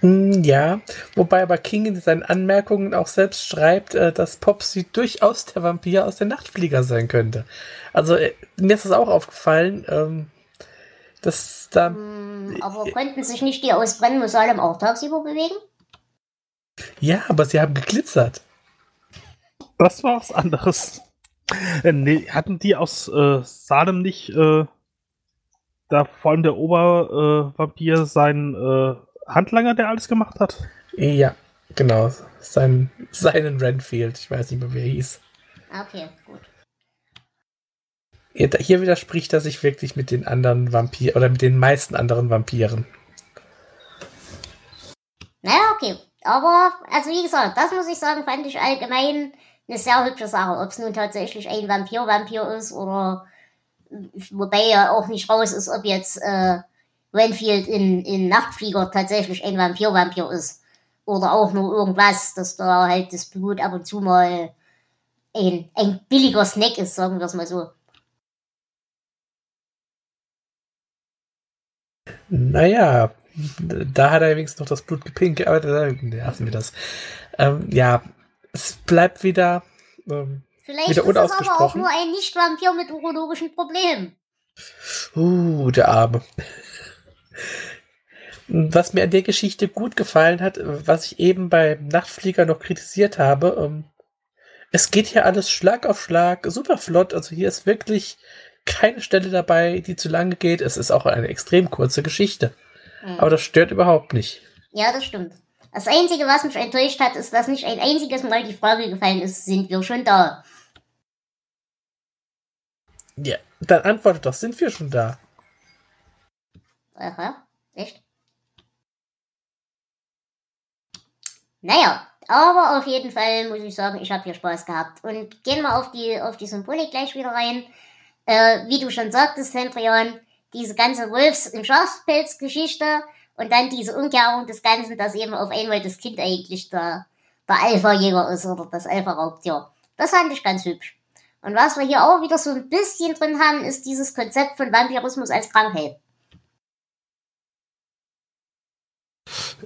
Hm, Ja, wobei aber King in seinen Anmerkungen auch selbst schreibt, äh, dass Popsy durchaus der Vampir aus der Nachtflieger sein könnte. Also äh, mir ist das auch aufgefallen, ähm, dass da, Hm, aber konnten sich nicht die aus Brennmusalem auch tagsüber bewegen? ja, aber sie haben geglitzert. Das war was anderes. Äh, nee, hatten die aus äh, Salem nicht äh, da vor allem der Obervampir äh, seinen äh, Handlanger, der alles gemacht hat? Ja, genau, sein, seinen Renfield, ich weiß nicht mehr, wie er hieß. Okay, gut. Hier hier widerspricht er sich wirklich mit den anderen Vampiren oder mit den meisten anderen Vampiren. Naja, okay. Aber, also wie gesagt, das muss ich sagen, fand ich allgemein eine sehr hübsche Sache. Ob es nun tatsächlich ein Vampir-Vampir ist oder wobei ja auch nicht raus ist, ob jetzt äh, Renfield in, in Nachtflieger tatsächlich ein Vampir-Vampir ist. Oder auch nur irgendwas, dass da halt das Blut ab und zu mal ein, ein billiger Snack ist, sagen wir es mal so. Naja, da hat er wenigstens noch das Blut gepinkelt, aber da lassen wir das. Ähm, ja, es bleibt wieder. Ähm, Vielleicht Wieder ist es aber auch nur ein Nicht-Vampir mit urologischen Problemen. uh, der Arme. Was mir an der Geschichte gut gefallen hat, was ich eben beim Nachtflieger noch kritisiert habe, ähm, es geht hier alles Schlag auf Schlag, super flott. Also hier ist wirklich keine Stelle dabei, die zu lange geht. Es ist auch eine extrem kurze Geschichte. Hm. Aber das stört überhaupt nicht. Ja, das stimmt. Das Einzige, was mich enttäuscht hat, ist, dass nicht ein einziges Mal die Frage gefallen ist, sind wir schon da? Ja, dann antwortet doch, sind wir schon da? Aha, echt? Naja, aber auf jeden Fall muss ich sagen, ich habe hier Spaß gehabt. Und gehen wir auf die, auf die Symbolik gleich wieder rein. Äh, wie du schon sagtest, Hendrian, diese ganze Wolfs- im Schafspelz-Geschichte und dann diese Umkehrung des Ganzen, dass eben auf einmal das Kind eigentlich der, der Alpha-Jäger ist oder das Alpha-Raubtier. Das fand ich ganz hübsch. Und was wir hier auch wieder so ein bisschen drin haben, ist dieses Konzept von Vampirismus als Krankheit.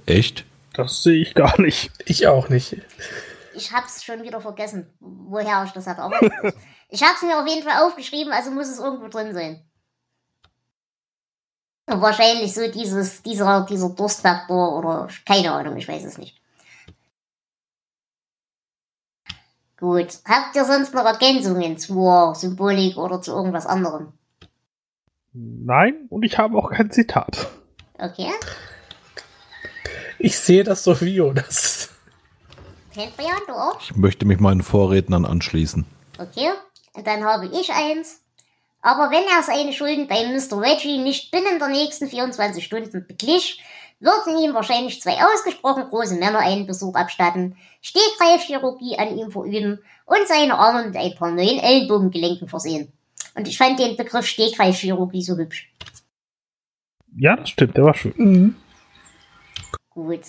Echt? Das sehe ich gar nicht. Ich auch nicht. Ich hab's schon wieder vergessen, woher ich das hatte. Aber ich, hab's mir auf jeden Fall aufgeschrieben, also muss es irgendwo drin sein. Wahrscheinlich so dieses, dieser, dieser Durstfaktor oder keine Ahnung, ich weiß es nicht. Gut. Habt ihr sonst noch Ergänzungen zur Symbolik oder zu irgendwas anderem? Nein, und ich habe auch kein Zitat. Okay. Ich sehe das so wie Jonas. Du auch? Ich möchte mich meinen Vorrednern anschließen. Okay, und dann habe ich eins. Aber wenn er seine Schulden bei Mr. Reggie nicht binnen der nächsten 24 Stunden beglich, würden ihm wahrscheinlich zwei ausgesprochen große Männer einen Besuch abstatten, Stegreifchirurgie an ihm verüben und seine Arme mit ein paar neuen Ellenbogengelenken versehen. Und ich fand den Begriff Stegreifchirurgie so hübsch. Ja, das stimmt, der war schön. Mhm. Gut.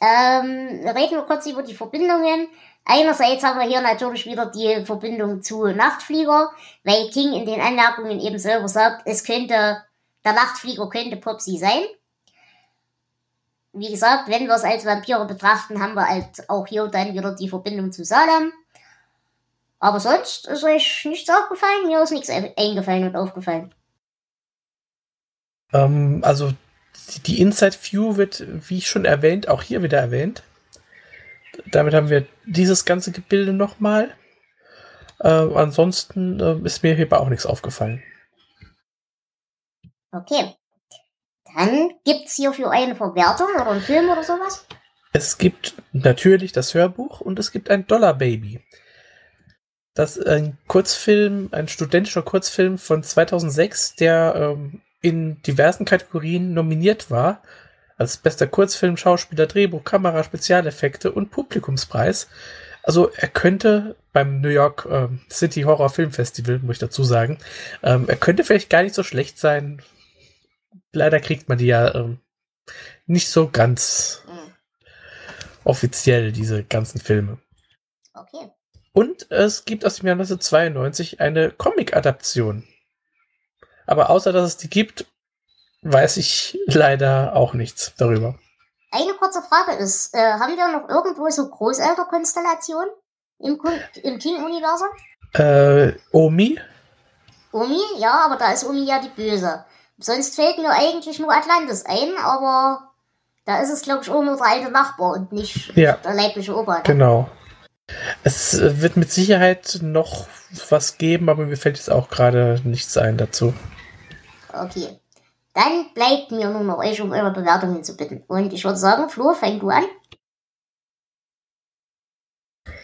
Ähm, reden wir kurz über die Verbindungen. Einerseits haben wir hier natürlich wieder die Verbindung zu Nachtflieger, weil King in den Anmerkungen eben selber sagt, es könnte, der Nachtflieger könnte Popsy sein. Wie gesagt, wenn wir es als Vampire betrachten, haben wir halt auch hier dann wieder die Verbindung zu Salem. Aber sonst ist euch nichts aufgefallen, mir ist nichts eingefallen und aufgefallen. Ähm, also die- Inside View wird, wie schon erwähnt, auch hier wieder erwähnt. Damit haben wir dieses ganze Gebilde nochmal. Äh, ansonsten äh, ist mir hierbei auch nichts aufgefallen. Okay. Dann gibt's hierfür eine Verwertung oder einen Film oder sowas? Es gibt natürlich das Hörbuch und es gibt ein Dollar Baby. Das ist ein Kurzfilm, ein studentischer Kurzfilm von 2006, der ähm, in diversen Kategorien nominiert war. Als bester Kurzfilm, Schauspieler, Drehbuch, Kamera, Spezialeffekte und Publikumspreis. Also er könnte beim New York ähm, City Horror Film Festival, muss ich dazu sagen, ähm, er könnte vielleicht gar nicht so schlecht sein. Leider kriegt man die ja ähm, nicht so ganz Hm. offiziell, diese ganzen Filme. Okay. Und es gibt aus dem Jahr 1992 eine Comic-Adaption. Aber außer dass es die gibt, weiß ich leider auch nichts darüber. Eine kurze Frage ist, äh, haben wir noch irgendwo so Großelternkonstellationen im, im King-Universum? Äh, Omi? Omi? Ja, aber da ist Omi ja die Böse. Sonst fällt mir eigentlich nur Atlantis ein, aber da ist es, glaube ich, auch nur der alte Nachbar und nicht Ja. der leibliche Opa. Ne? Genau. Es äh, wird mit Sicherheit noch was geben, aber mir fällt jetzt auch gerade nichts ein dazu. Okay. Dann bleibt mir nur noch euch um eure Bewertungen zu bitten. Und ich würde sagen, Flo, fang du an.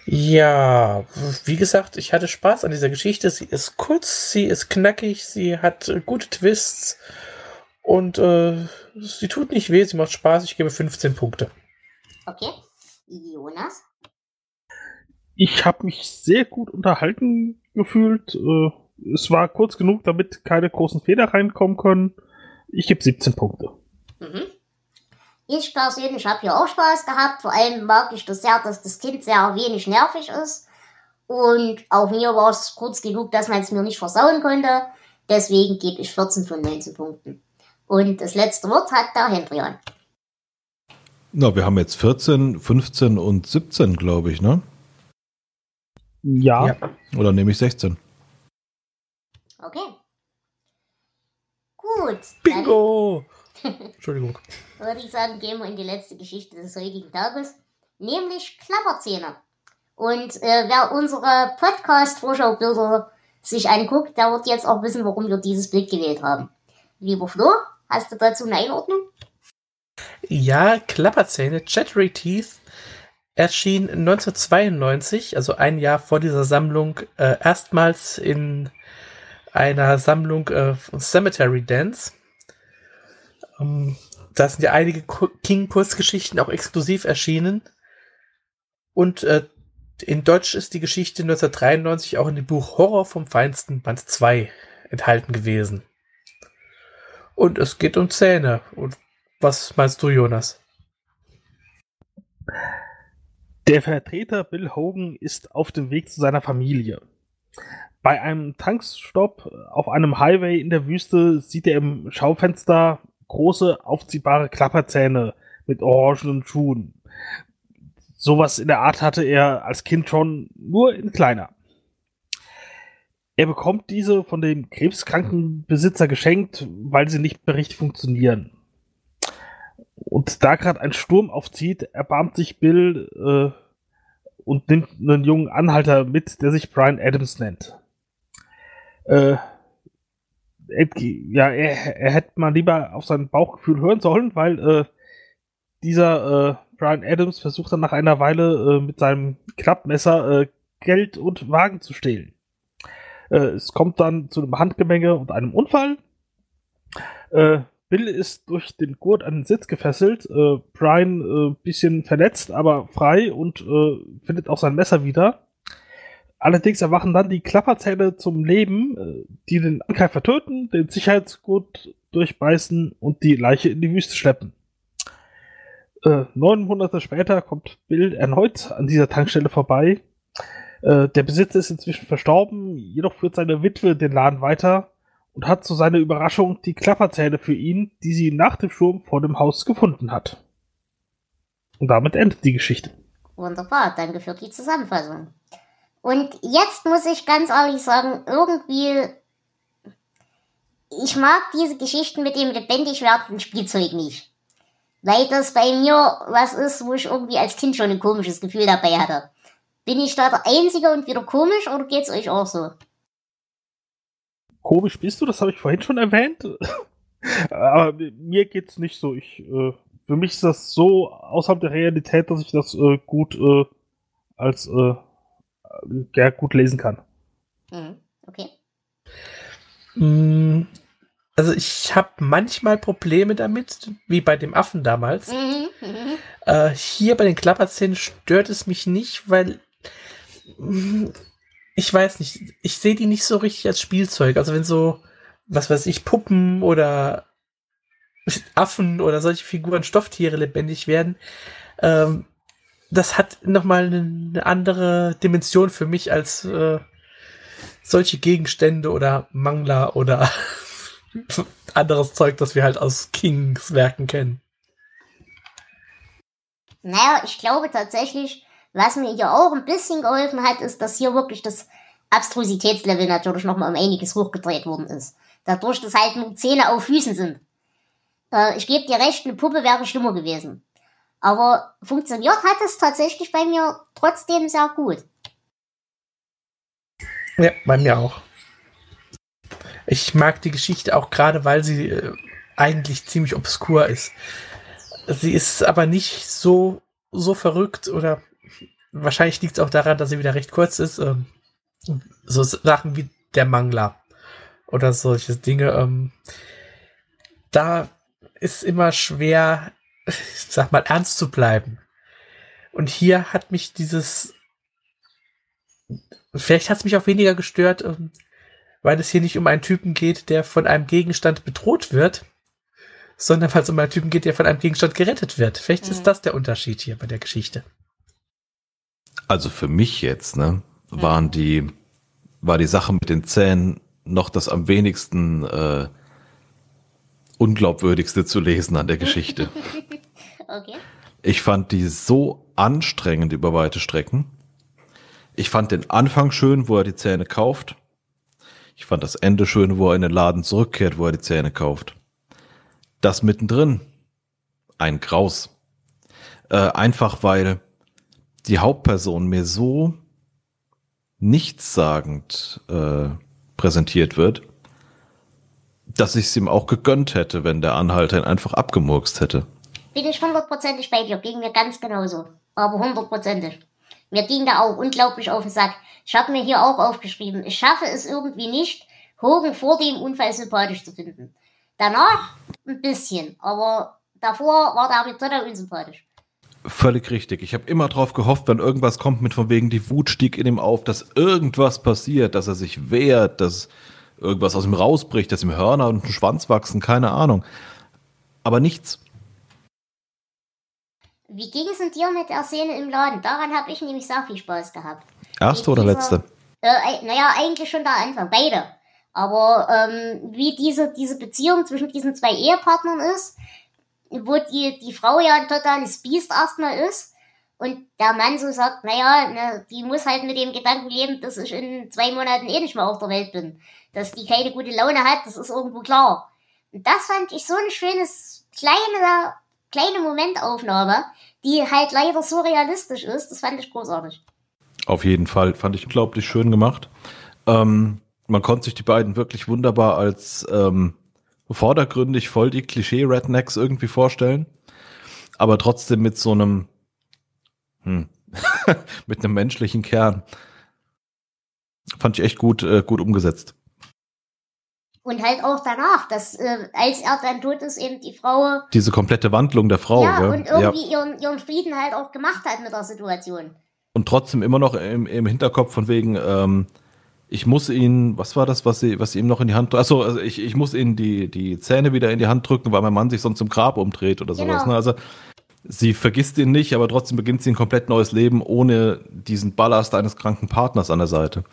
Ja, wie gesagt, ich hatte Spaß an dieser Geschichte. Sie ist kurz, sie ist knackig, sie hat gute Twists und äh, sie tut nicht weh, sie macht Spaß. Ich gebe 15 Punkte. Okay. Jonas? Ich habe mich sehr gut unterhalten gefühlt. Äh, es war kurz genug, damit keine großen Fehler reinkommen können. Ich gebe 17 Punkte. Mhm. Ich persönlich habe hier auch Spaß gehabt. Vor allem mag ich das sehr, dass das Kind sehr wenig nervig ist. Und auch mir war es kurz genug, dass man es mir nicht versauen konnte. Deswegen gebe ich 14 von 19 Punkten. Und das letzte Wort hat der Hendrian. Na, wir haben jetzt 14, 15 und 17, glaube ich, ne? Ja, Ja. Oder nehme ich 16? Okay. Gut. Bingo! Entschuldigung. Würde ich sagen, gehen wir in die letzte Geschichte des heutigen Tages. Nämlich Klapperzähne. Und äh, wer unsere Podcast-Vorschaubilder sich anguckt, der wird jetzt auch wissen, warum wir dieses Bild gewählt haben. Lieber Flo, hast du dazu eine Einordnung? Ja, Klapperzähne, Chattery Teeth, erschien 1992, also ein Jahr vor dieser Sammlung, äh, erstmals in einer Sammlung äh, Cemetery Dance. Ähm, da sind ja einige Ku- King-Kurzgeschichten auch exklusiv erschienen. Und äh, in Deutsch ist die Geschichte 1993 auch in dem Buch Horror vom Feinsten Band 2 enthalten gewesen. Und es geht um Zähne. Und was meinst du, Jonas? Der Vertreter Bill Hogan ist auf dem Weg zu seiner Familie. Bei einem Tankstopp auf einem Highway in der Wüste sieht er im Schaufenster große aufziehbare Klapperzähne mit orangenen Schuhen. Sowas in der Art hatte er als Kind schon, nur in kleiner. Er bekommt diese von dem krebskranken Besitzer geschenkt, weil sie nicht mehr richtig funktionieren. Und da gerade ein Sturm aufzieht, erbarmt sich Bill äh, und nimmt einen jungen Anhalter mit, der sich Brian Adams nennt. Äh, ja, er, er hätte mal lieber auf sein Bauchgefühl hören sollen, weil äh, dieser äh, Brian Adams versucht dann nach einer Weile äh, mit seinem Klappmesser äh, Geld und Wagen zu stehlen. Äh, es kommt dann zu einem Handgemenge und einem Unfall. Äh, Bill ist durch den Gurt an den Sitz gefesselt. Brian äh, bisschen verletzt, aber frei und findet auch sein Messer wieder. Allerdings erwachen dann die Klapperzähne zum Leben, äh, die den Angreifer töten, den Sicherheitsgurt durchbeißen und die Leiche in die Wüste schleppen. Äh, neun Monate später kommt Bill erneut an dieser Tankstelle vorbei. Äh, der Besitzer ist inzwischen verstorben, jedoch führt seine Witwe den Laden weiter und hat zu seiner Überraschung die Klapperzähne für ihn, die sie nach dem Sturm vor dem Haus gefunden hat. Und damit endet die Geschichte. Wunderbar, danke für die Zusammenfassung. Und jetzt muss ich ganz ehrlich sagen, irgendwie, ich mag diese Geschichten mit dem lebendig werdenden Spielzeug nicht. Weil das bei mir was ist, wo ich irgendwie als Kind schon ein komisches Gefühl dabei hatte. Bin ich da der Einzige und wieder komisch oder geht's euch auch so? Komisch bist du, das habe ich vorhin schon erwähnt. Aber mir geht's nicht so. Ich, äh, für mich ist das so außerhalb der Realität, dass ich das äh, gut äh, als äh, ja, gut lesen kann. Mhm. Okay. Mm, Also ich habe manchmal Probleme damit, wie bei dem Affen damals. Mhm. Mhm. Äh, hier bei den Klapperzähnen stört es mich nicht, weil mm, ich weiß nicht, ich sehe die nicht so richtig als Spielzeug. Also wenn so, was weiß ich, Puppen oder Affen oder solche Figuren, Stofftiere lebendig werden, ähm, das hat nochmal eine, andere Dimension für mich als äh, solche Gegenstände oder Mangler oder anderes Zeug, das wir halt aus Kings Werken kennen. Naja, ich glaube tatsächlich, was mir hier auch ein bisschen geholfen hat, ist, dass hier wirklich das Abstrusitätslevel natürlich nochmal um einiges hochgedreht worden ist. Dadurch, dass halt nur Zähne auf Füßen sind. Äh, ich gebe dir recht, eine Puppe wäre schlimmer gewesen. Aber funktioniert hat es tatsächlich bei mir trotzdem sehr gut. Ja, bei mir auch. Ich mag die Geschichte auch gerade, weil sie äh, eigentlich ziemlich obskur ist. Sie ist aber nicht so, so verrückt oder wahrscheinlich liegt es auch daran, dass sie wieder recht kurz ist. Ähm, so Sachen wie der Mangler oder solche Dinge. Ähm, da ist immer schwer, sag mal, ernst zu bleiben. Und hier hat mich dieses, vielleicht hat es mich auch weniger gestört, ähm, weil es hier nicht um einen Typen geht, der von einem Gegenstand bedroht wird, sondern weil es um einen Typen geht, der von einem Gegenstand gerettet wird. Vielleicht Mhm. ist das der Unterschied hier bei der Geschichte. Also für mich jetzt, ne, waren die, war die Sache mit den Zähnen noch das am wenigsten äh, unglaubwürdigste zu lesen an der Geschichte. Okay. Ich fand die so anstrengend über weite Strecken. Ich fand den Anfang schön, wo er die Zähne kauft. Ich fand das Ende schön, wo er in den Laden zurückkehrt, wo er die Zähne kauft. Das mittendrin, ein Graus. Äh, einfach weil die Hauptperson mir so nichtssagend äh, präsentiert wird, dass ich es ihm auch gegönnt hätte, wenn der Anhalter ihn einfach abgemurkst hätte. Bin ich hundertprozentig bei dir, ging mir ganz genauso. Aber hundertprozentig. Mir ging da auch unglaublich auf den Sack. Ich habe mir hier auch aufgeschrieben, ich schaffe es irgendwie nicht, Hogan vor dem Unfall sympathisch zu finden. Danach ein bisschen, aber davor war der total unsympathisch. Völlig richtig. Ich habe immer drauf gehofft, wenn irgendwas kommt mit von wegen, die Wut stieg in ihm auf, dass irgendwas passiert, dass er sich wehrt, dass irgendwas aus ihm rausbricht, dass ihm Hörner und ein Schwanz wachsen, keine Ahnung. Aber nichts. Wie ging es denn dir mit der Szene im Laden? Daran habe ich nämlich sehr viel Spaß gehabt. Erste oder Dieser- letzte? Äh, naja, eigentlich schon der Anfang, beide. Aber ähm, wie diese, diese Beziehung zwischen diesen zwei Ehepartnern ist, wo die, die Frau ja ein totales Biest erstmal ist und der Mann so sagt, naja, ne, die muss halt mit dem Gedanken leben, dass ich in zwei Monaten eh nicht mehr auf der Welt bin. Dass die keine gute Laune hat, das ist irgendwo klar. Und das fand ich so ein schönes, kleine, kleine Momentaufnahme, die halt leider so realistisch ist, das fand ich großartig. Auf jeden Fall. Fand ich unglaublich schön gemacht. Ähm, man konnte sich die beiden wirklich wunderbar als ähm, vordergründig voll die Klischee-Rednecks irgendwie vorstellen. Aber trotzdem mit so einem, hm, mit einem menschlichen Kern. Fand ich echt gut, äh, gut umgesetzt. Und halt auch danach, dass äh, als er dann tot ist, eben die Frau Diese komplette Wandlung der Frau. ja, gell? und irgendwie ihren, ihren Frieden halt auch gemacht hat mit der Situation. und trotzdem immer noch im, im Hinterkopf von wegen, ähm, ich muss ihn, was war das, was sie, was sie ihm noch in die Hand, achso, also ich, ich muss ihn die, die Zähne wieder in die Hand drücken, weil mein Mann sich sonst im Grab umdreht oder sowas. Genau. Ne? Also sie vergisst ihn nicht, aber trotzdem beginnt sie ein komplett neues Leben ohne diesen Ballast eines kranken Partners an der Seite.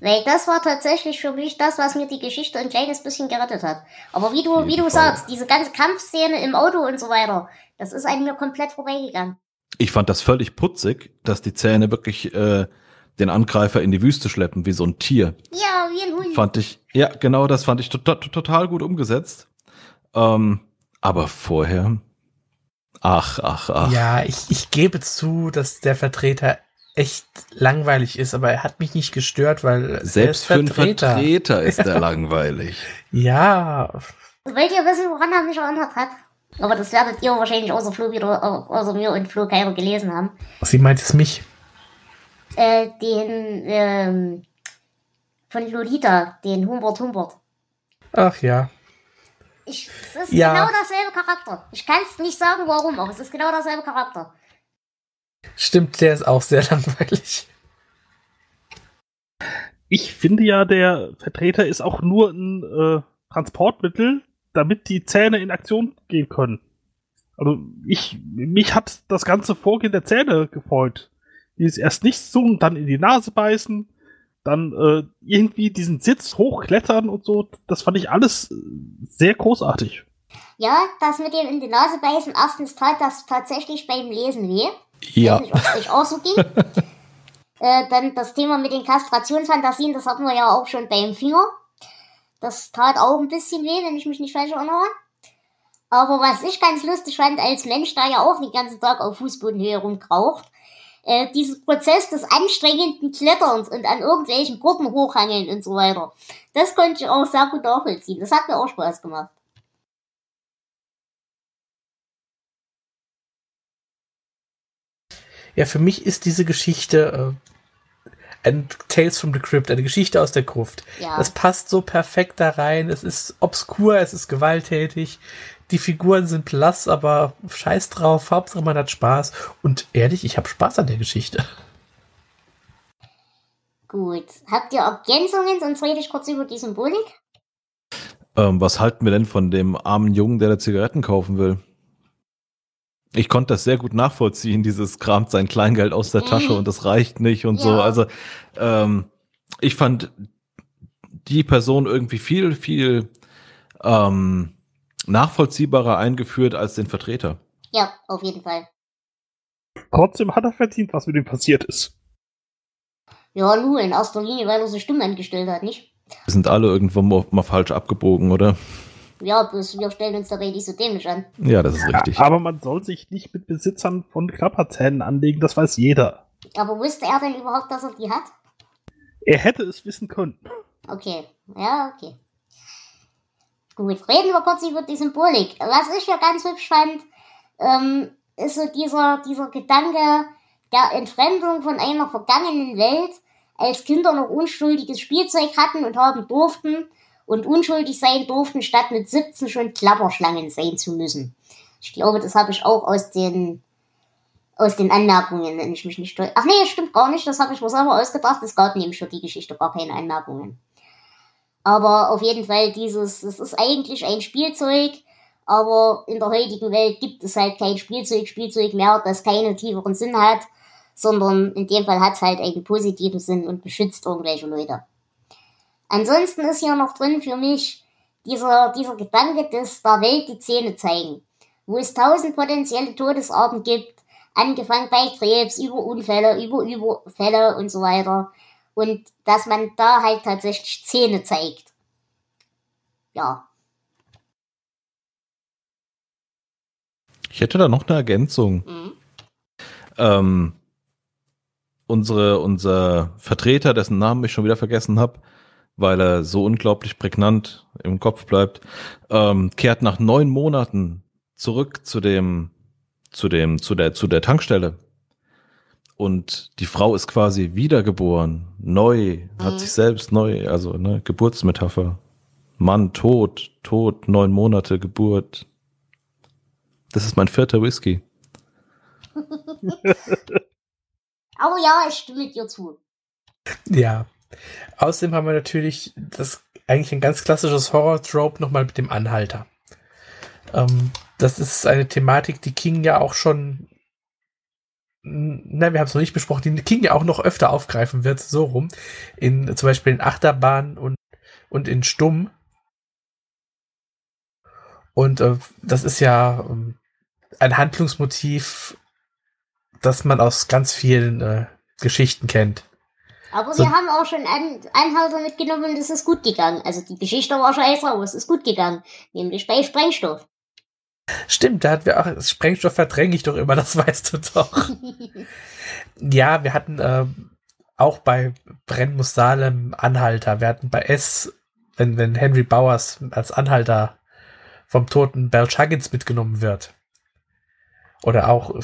Weil das war tatsächlich für mich das, was mir die Geschichte ein kleines bisschen gerettet hat. Aber wie du, wie du sagst, diese ganze Kampfszene im Auto und so weiter, das ist an mir komplett vorbeigegangen. Ich fand das völlig putzig, dass die Zähne wirklich äh, den Angreifer in die Wüste schleppen, wie so ein Tier. Ja, wie ein Hund. Fand ich, ja, genau, das fand ich total, total gut umgesetzt. Ähm, aber vorher, ach, ach, ach. Ja, ich, ich gebe zu, dass der Vertreter echt langweilig ist, aber er hat mich nicht gestört, weil er Selbst ist für einen Vertreter ist er langweilig. Ja, Wollt ihr wissen, woran er mich erinnert hat? Aber das werdet ihr wahrscheinlich außer Flo wieder, au- außer mir und Flo keiner gelesen haben. sie meint es mich. Äh, den, ähm, von Lolita, den Humbert Humbert. Ach ja. Ich, es ist Ja. genau derselbe Charakter. Ich kann es nicht sagen, warum, aber es ist genau derselbe Charakter. Stimmt, der ist auch sehr langweilig. Ich finde ja, der Vertreter ist auch nur ein äh, Transportmittel, damit die Zähne in Aktion gehen können. Also ich, mich hat das ganze Vorgehen der Zähne gefreut. Die ist erst nichts tun, dann in die Nase beißen, dann äh, irgendwie diesen Sitz hochklettern und so. Das fand ich alles äh, sehr großartig. Ja, das mit dem in die Nase beißen, erstens tat das tatsächlich beim Lesen weh. Ja. Ich weiß nicht, ob es euch auch so ging. äh, dann das Thema mit den Kastrationsfantasien, das hatten wir ja auch schon beim Finger. Das tat auch ein bisschen weh, wenn ich mich nicht falsch erinnere. Aber was ich ganz lustig fand, als Mensch, der ja auch den ganzen Tag auf Fußbodenhöhe rumkraucht, äh, diesen Prozess des anstrengenden Kletterns und an irgendwelchen Gurten hochhangeln und so weiter. Das konnte ich auch sehr gut nachvollziehen. Das hat mir auch Spaß gemacht. Ja, für mich ist diese Geschichte äh, ein Tales from the Crypt, eine Geschichte aus der Gruft. Ja. Das passt so perfekt da rein. Es ist obskur, es ist gewalttätig. Die Figuren sind blass, aber scheiß drauf. Hauptsache man hat Spaß. Und ehrlich, ich habe Spaß an der Geschichte. Gut. Habt ihr Ergänzungen? Sonst rede ich kurz über die Symbolik. Ähm, was halten wir denn von dem armen Jungen, der da Zigaretten kaufen will? Ich konnte das sehr gut nachvollziehen, dieses kramt sein Kleingeld aus der Tasche Mhm. und das reicht nicht und so. Ja. Also ähm, ich fand die Person irgendwie viel, viel ähm, nachvollziehbarer eingeführt als den Vertreter. Ja, auf jeden Fall. Trotzdem hat er verdient, was mit ihm passiert ist. Ja, nur in erster Linie, weil er so stumm angestellt hat, nicht? Wir sind alle irgendwo mal falsch abgebogen, oder? Ja, bloß wir stellen uns dabei nicht so dämlich an. Ja, das ist richtig. Aber man soll sich nicht mit Besitzern von Klapperzähnen anlegen, das weiß jeder. Aber wusste er denn überhaupt, dass er die hat? Er hätte es wissen können. Okay, ja, okay. Gut, reden wir kurz über die Symbolik. Was ich ja ganz hübsch fand, ähm, ist so dieser, dieser Gedanke der Entfremdung von einer vergangenen Welt, als Kinder noch unschuldiges Spielzeug hatten und haben durften und unschuldig sein durften, statt mit 17 schon Klapperschlangen sein zu müssen. Ich glaube, das habe ich auch aus den aus den Anmerkungen, wenn ich mich nicht täusche. Ach nee, stimmt gar nicht, das habe ich mir selber ausgedacht. Es gab nämlich für die Geschichte gar keine Anmerkungen. Aber auf jeden Fall dieses, es ist eigentlich ein Spielzeug, aber in der heutigen Welt gibt es halt kein Spielzeug, Spielzeug mehr, das keinen tieferen Sinn hat, sondern in dem Fall hat es halt einen positiven Sinn und beschützt irgendwelche Leute. Ansonsten ist hier noch drin für mich dieser, dieser Gedanke des der Welt die Zähne zeigen, wo es tausend potenzielle Todesarten gibt, angefangen bei Krebs, über Unfälle, über Überfälle und so weiter. Und dass man da halt tatsächlich Zähne zeigt. Ja. Ich hätte da noch eine Ergänzung. Mhm. Ähm, unsere, unser Vertreter, dessen Namen ich schon wieder vergessen habe, weil er so unglaublich prägnant im Kopf bleibt, ähm, kehrt nach neun Monaten zurück zu dem, zu dem, zu der, zu der Tankstelle. Und die Frau ist quasi wiedergeboren, neu, Mhm. hat sich selbst neu, also ne, Geburtsmetapher. Mann, tot, tot, neun Monate, Geburt. Das ist mein vierter Whisky. Aber ja, ich stimme dir zu. Ja. Außerdem haben wir natürlich das eigentlich ein ganz klassisches Horror-Trope nochmal mit dem Anhalter. Ähm, das ist eine Thematik, die King ja auch schon. Nein, wir haben es noch nicht besprochen, die King ja auch noch öfter aufgreifen wird, so rum. In zum Beispiel in Achterbahn und, und in Stumm. Und äh, das ist ja ähm, ein Handlungsmotiv, das man aus ganz vielen äh, Geschichten kennt. Aber So- sie haben auch schon einen Anhalter mitgenommen und es ist gut gegangen. Also die Geschichte war scheiße, aber es ist gut gegangen. Nämlich bei Sprengstoff. Stimmt, da hatten wir auch Sprengstoff verdränge ich doch immer, das weißt du doch. Ja, wir hatten äh, auch bei Brennmus Salem Anhalter. Wir hatten bei S, wenn, wenn Henry Bowers als Anhalter vom toten Bell Chuggins mitgenommen wird. Oder auch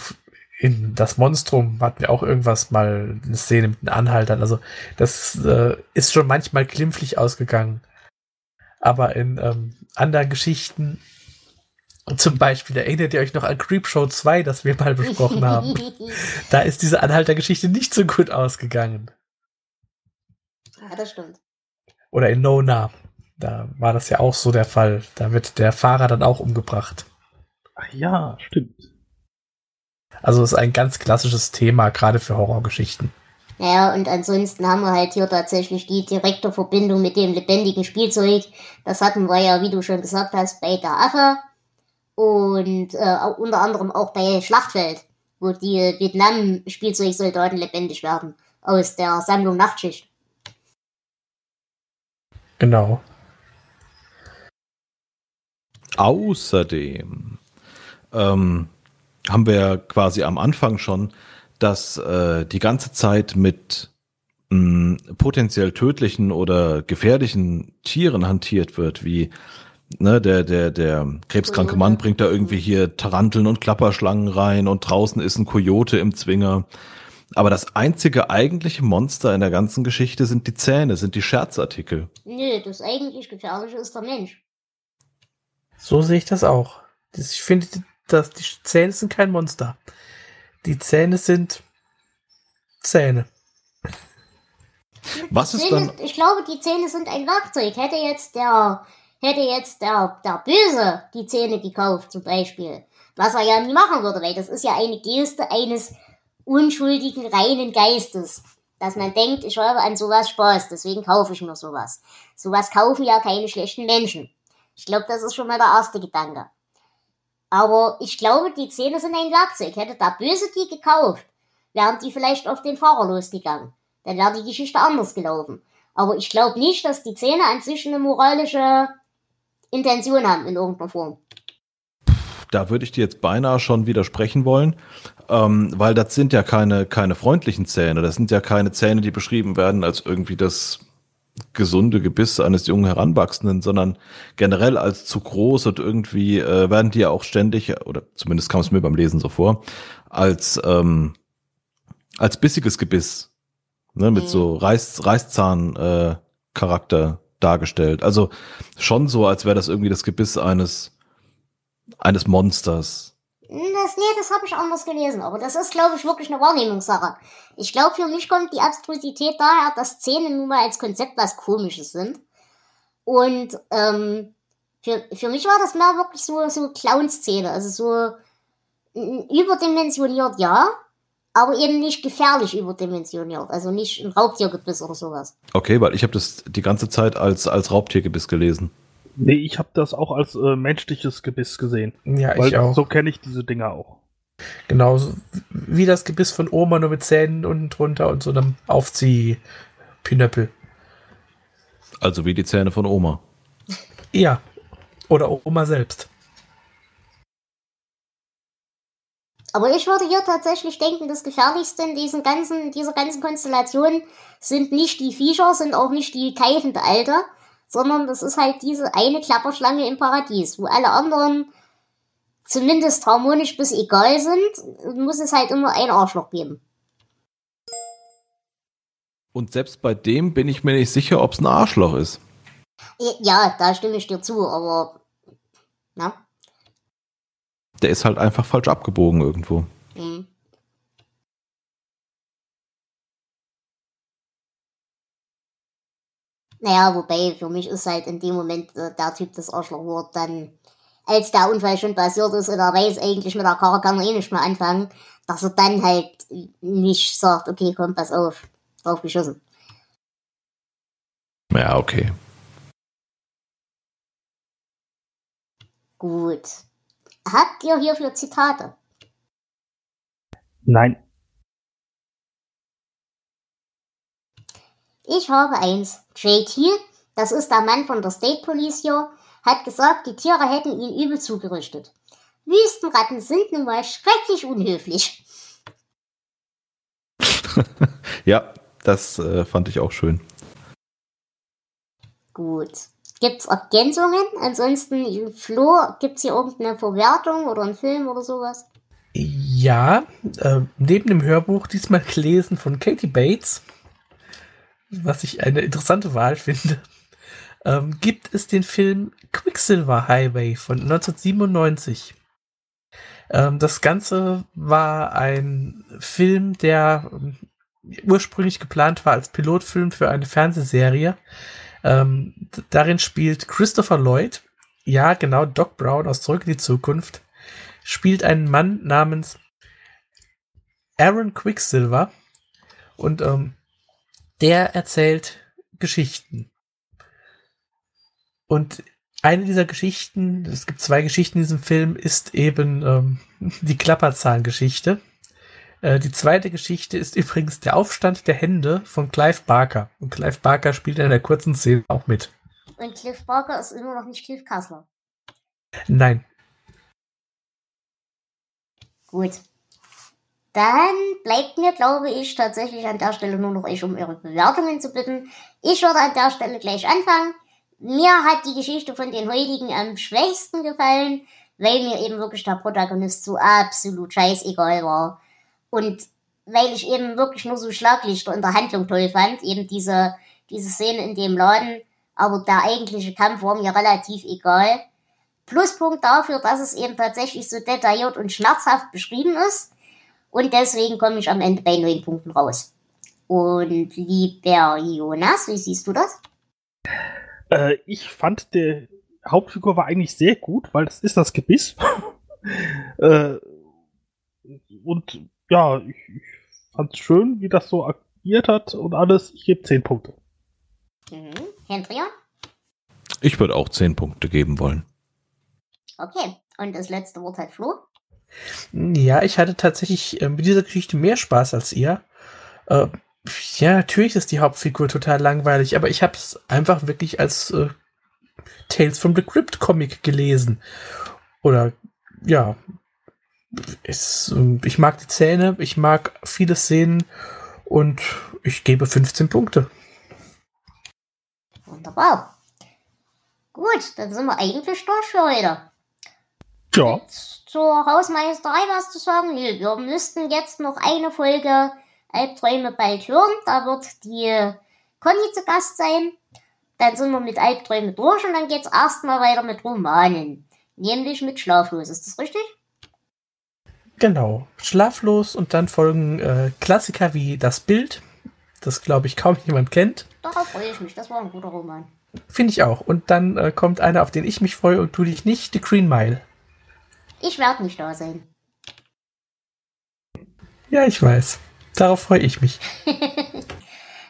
in das Monstrum hatten wir auch irgendwas mal eine Szene mit den Anhaltern. Also das äh, ist schon manchmal glimpflich ausgegangen. Aber in ähm, anderen Geschichten, zum Beispiel, erinnert ihr euch noch an Creepshow 2, das wir mal besprochen haben? da ist diese Anhaltergeschichte nicht so gut ausgegangen. Ja, das stimmt. Oder in Nona. Da war das ja auch so der Fall. Da wird der Fahrer dann auch umgebracht. Ach ja, stimmt. Also ist ein ganz klassisches Thema, gerade für Horrorgeschichten. Naja, und ansonsten haben wir halt hier tatsächlich die direkte Verbindung mit dem lebendigen Spielzeug. Das hatten wir ja, wie du schon gesagt hast, bei der Affe und äh, unter anderem auch bei Schlachtfeld, wo die Vietnam-Spielzeugsoldaten lebendig werden aus der Sammlung Nachtschicht. Genau. Außerdem ähm, haben wir quasi am Anfang schon, dass äh, die ganze Zeit mit mh, potenziell tödlichen oder gefährlichen Tieren hantiert wird, wie ne, der, der, der krebskranke Mann bringt da irgendwie hier Taranteln und Klapperschlangen rein und draußen ist ein Kojote im Zwinger. Aber das einzige eigentliche Monster in der ganzen Geschichte sind die Zähne, sind die Scherzartikel. Nö, das eigentlich Gefährliche ist der Mensch. So sehe ich das auch. Ich finde, dass die Zähne sind kein Monster. Die Zähne sind Zähne. Was ist Zähne, dann? Ich glaube, die Zähne sind ein Werkzeug. Hätte jetzt der, hätte jetzt der, der Böse die Zähne gekauft, zum Beispiel. Was er ja nie machen würde, weil das ist ja eine Geste eines unschuldigen, reinen Geistes. Dass man denkt, ich habe an sowas Spaß, deswegen kaufe ich mir sowas. Sowas kaufen ja keine schlechten Menschen. Ich glaube, das ist schon mal der erste Gedanke. Aber ich glaube, die Zähne sind ein Werkzeug. Hätte der Böse die gekauft, wären die vielleicht auf den Fahrer losgegangen. Dann wäre die Geschichte anders gelaufen. Aber ich glaube nicht, dass die Zähne an sich eine moralische Intention haben in irgendeiner Form. Da würde ich dir jetzt beinahe schon widersprechen wollen, ähm, weil das sind ja keine, keine freundlichen Zähne. Das sind ja keine Zähne, die beschrieben werden als irgendwie das gesunde Gebiss eines jungen Heranwachsenden, sondern generell als zu groß und irgendwie äh, werden die ja auch ständig, oder zumindest kam es mir beim Lesen so vor, als, ähm, als bissiges Gebiss, ne, mit Mhm. so Reiß, Reißzahn-Charakter dargestellt. Also schon so, als wäre das irgendwie das Gebiss eines, eines Monsters. Das, nee, das habe ich anders gelesen. Aber das ist, glaube ich, wirklich eine Wahrnehmungssache. Ich glaube, für mich kommt die Abstrusität daher, dass Szene nun mal als Konzept was Komisches sind. Und ähm, für, für mich war das mehr wirklich so, so Clown-Szene. Also so überdimensioniert, ja. Aber eben nicht gefährlich überdimensioniert. Also nicht ein Raubtiergebiss oder sowas. Okay, weil ich habe das die ganze Zeit als, als Raubtiergebiss gelesen. Nee, ich habe das auch als äh, menschliches Gebiss gesehen. Ja, Weil ich auch. so kenne ich diese Dinger auch. Genau, so wie das Gebiss von Oma, nur mit Zähnen unten drunter und so einem Aufziehpinöppel. Also wie die Zähne von Oma. Ja. Oder Oma selbst. Aber ich würde hier tatsächlich denken, das Gefährlichste in diesen ganzen, dieser ganzen Konstellation sind nicht die Viecher, sind auch nicht die keifende Alte, sondern das ist halt diese eine Klapperschlange im Paradies, wo alle anderen zumindest harmonisch bis egal sind, muss es halt immer ein Arschloch geben. Und selbst bei dem bin ich mir nicht sicher, ob es ein Arschloch ist. Ja, da stimme ich dir zu, aber na, Der ist halt einfach falsch abgebogen irgendwo. hm. Naja, wobei für mich ist halt in dem Moment äh, der Typ das Arschlochwort dann, als der Unfall schon passiert ist und er weiß eigentlich mit der Karre kann er eh nicht mehr anfangen, dass er dann halt nicht sagt, okay, komm, pass auf, drauf geschossen. Ja, okay. Gut. Habt ihr hierfür Zitate? Nein. Ich habe eins. JT, das ist der Mann von der State Police hier, hat gesagt, die Tiere hätten ihn übel zugerichtet. Wüstenratten sind nun mal schrecklich unhöflich. ja, das äh, fand ich auch schön. Gut. Gibt's Ergänzungen? Ansonsten, Flo, gibt's hier irgendeine Verwertung oder einen Film oder sowas? Ja, äh, neben dem Hörbuch diesmal gelesen von Katie Bates, was ich eine interessante Wahl finde, ähm, gibt es den Film Quicksilver Highway von 1997. Ähm, das Ganze war ein Film, der ähm, ursprünglich geplant war als Pilotfilm für eine Fernsehserie. Ähm, darin spielt Christopher Lloyd, ja genau, Doc Brown aus Zurück in die Zukunft, spielt einen Mann namens Aaron Quicksilver und ähm, der erzählt Geschichten. Und eine dieser Geschichten, es gibt zwei Geschichten in diesem Film, ist eben ähm, die Klapperzahlengeschichte. Äh, die zweite Geschichte ist übrigens der Aufstand der Hände von Clive Barker. Und Clive Barker spielt in der kurzen Szene auch mit. Und Cliff Barker ist immer noch nicht Cliff Kassler. Nein. Gut. Dann bleibt mir, glaube ich, tatsächlich an der Stelle nur noch euch um eure Bewertungen zu bitten. Ich würde an der Stelle gleich anfangen. Mir hat die Geschichte von den heutigen am schwächsten gefallen, weil mir eben wirklich der Protagonist so absolut scheißegal war. Und weil ich eben wirklich nur so Schlaglichter in der Handlung toll fand, eben diese, diese Szene in dem Laden, aber der eigentliche Kampf war mir relativ egal. Pluspunkt dafür, dass es eben tatsächlich so detailliert und schmerzhaft beschrieben ist. Und deswegen komme ich am Ende bei neun Punkten raus. Und lieber Jonas, wie siehst du das? Äh, ich fand, die Hauptfigur war eigentlich sehr gut, weil das ist das Gebiss. äh, und ja, ich, ich fand es schön, wie das so agiert hat und alles. Ich gebe 10 Punkte. Mhm. Hendrian? Ich würde auch 10 Punkte geben wollen. Okay. Und das letzte Wort hat Flo. Ja, ich hatte tatsächlich äh, mit dieser Geschichte mehr Spaß als ihr. Äh, ja, natürlich ist die Hauptfigur total langweilig, aber ich habe es einfach wirklich als äh, Tales from the Crypt Comic gelesen. Oder ja, es, ähm, ich mag die Zähne, ich mag viele Szenen und ich gebe 15 Punkte. Wunderbar. Gut, dann sind wir eigentlich durch für heute. Ja. Zur Hausmeisterei was zu sagen? Nö, wir müssten jetzt noch eine Folge Albträume bald hören. Da wird die Conny zu Gast sein. Dann sind wir mit Albträume durch und dann geht's erstmal weiter mit Romanen. Nämlich mit Schlaflos. Ist das richtig? Genau, schlaflos und dann folgen äh, Klassiker wie Das Bild, das glaube ich kaum jemand kennt. Darauf freue ich mich. Das war ein guter Roman. Finde ich auch. Und dann äh, kommt einer, auf den ich mich freue und du dich nicht, The Green Mile. Ich werde nicht da sein. Ja, ich weiß. Darauf freue ich mich.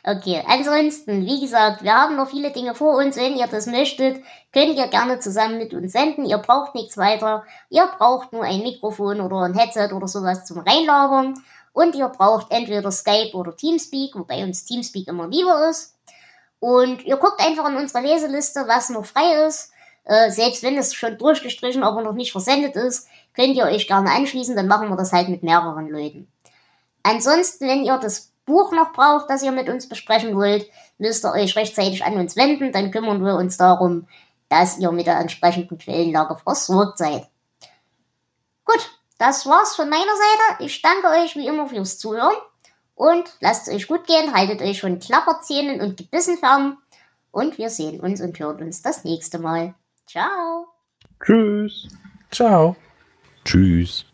Okay, ansonsten, wie gesagt, wir haben noch viele Dinge vor uns. Wenn ihr das möchtet, könnt ihr gerne zusammen mit uns senden. Ihr braucht nichts weiter. Ihr braucht nur ein Mikrofon oder ein Headset oder sowas zum Reinlabern. Und ihr braucht entweder Skype oder Teamspeak, wobei uns Teamspeak immer lieber ist. Und ihr guckt einfach in unsere Leseliste, was noch frei ist. Äh, selbst wenn es schon durchgestrichen, aber noch nicht versendet ist, könnt ihr euch gerne anschließen. Dann machen wir das halt mit mehreren Leuten. Ansonsten, wenn ihr das Buch noch braucht, das ihr mit uns besprechen wollt, müsst ihr euch rechtzeitig an uns wenden, dann kümmern wir uns darum, dass ihr mit der entsprechenden Quellenlage versorgt seid. Gut, das war's von meiner Seite. Ich danke euch wie immer fürs Zuhören und lasst es euch gut gehen, haltet euch von Klapperzähnen und Gebissen fern und wir sehen uns und hören uns das nächste Mal. Ciao. Tschüss. Ciao. Tschüss.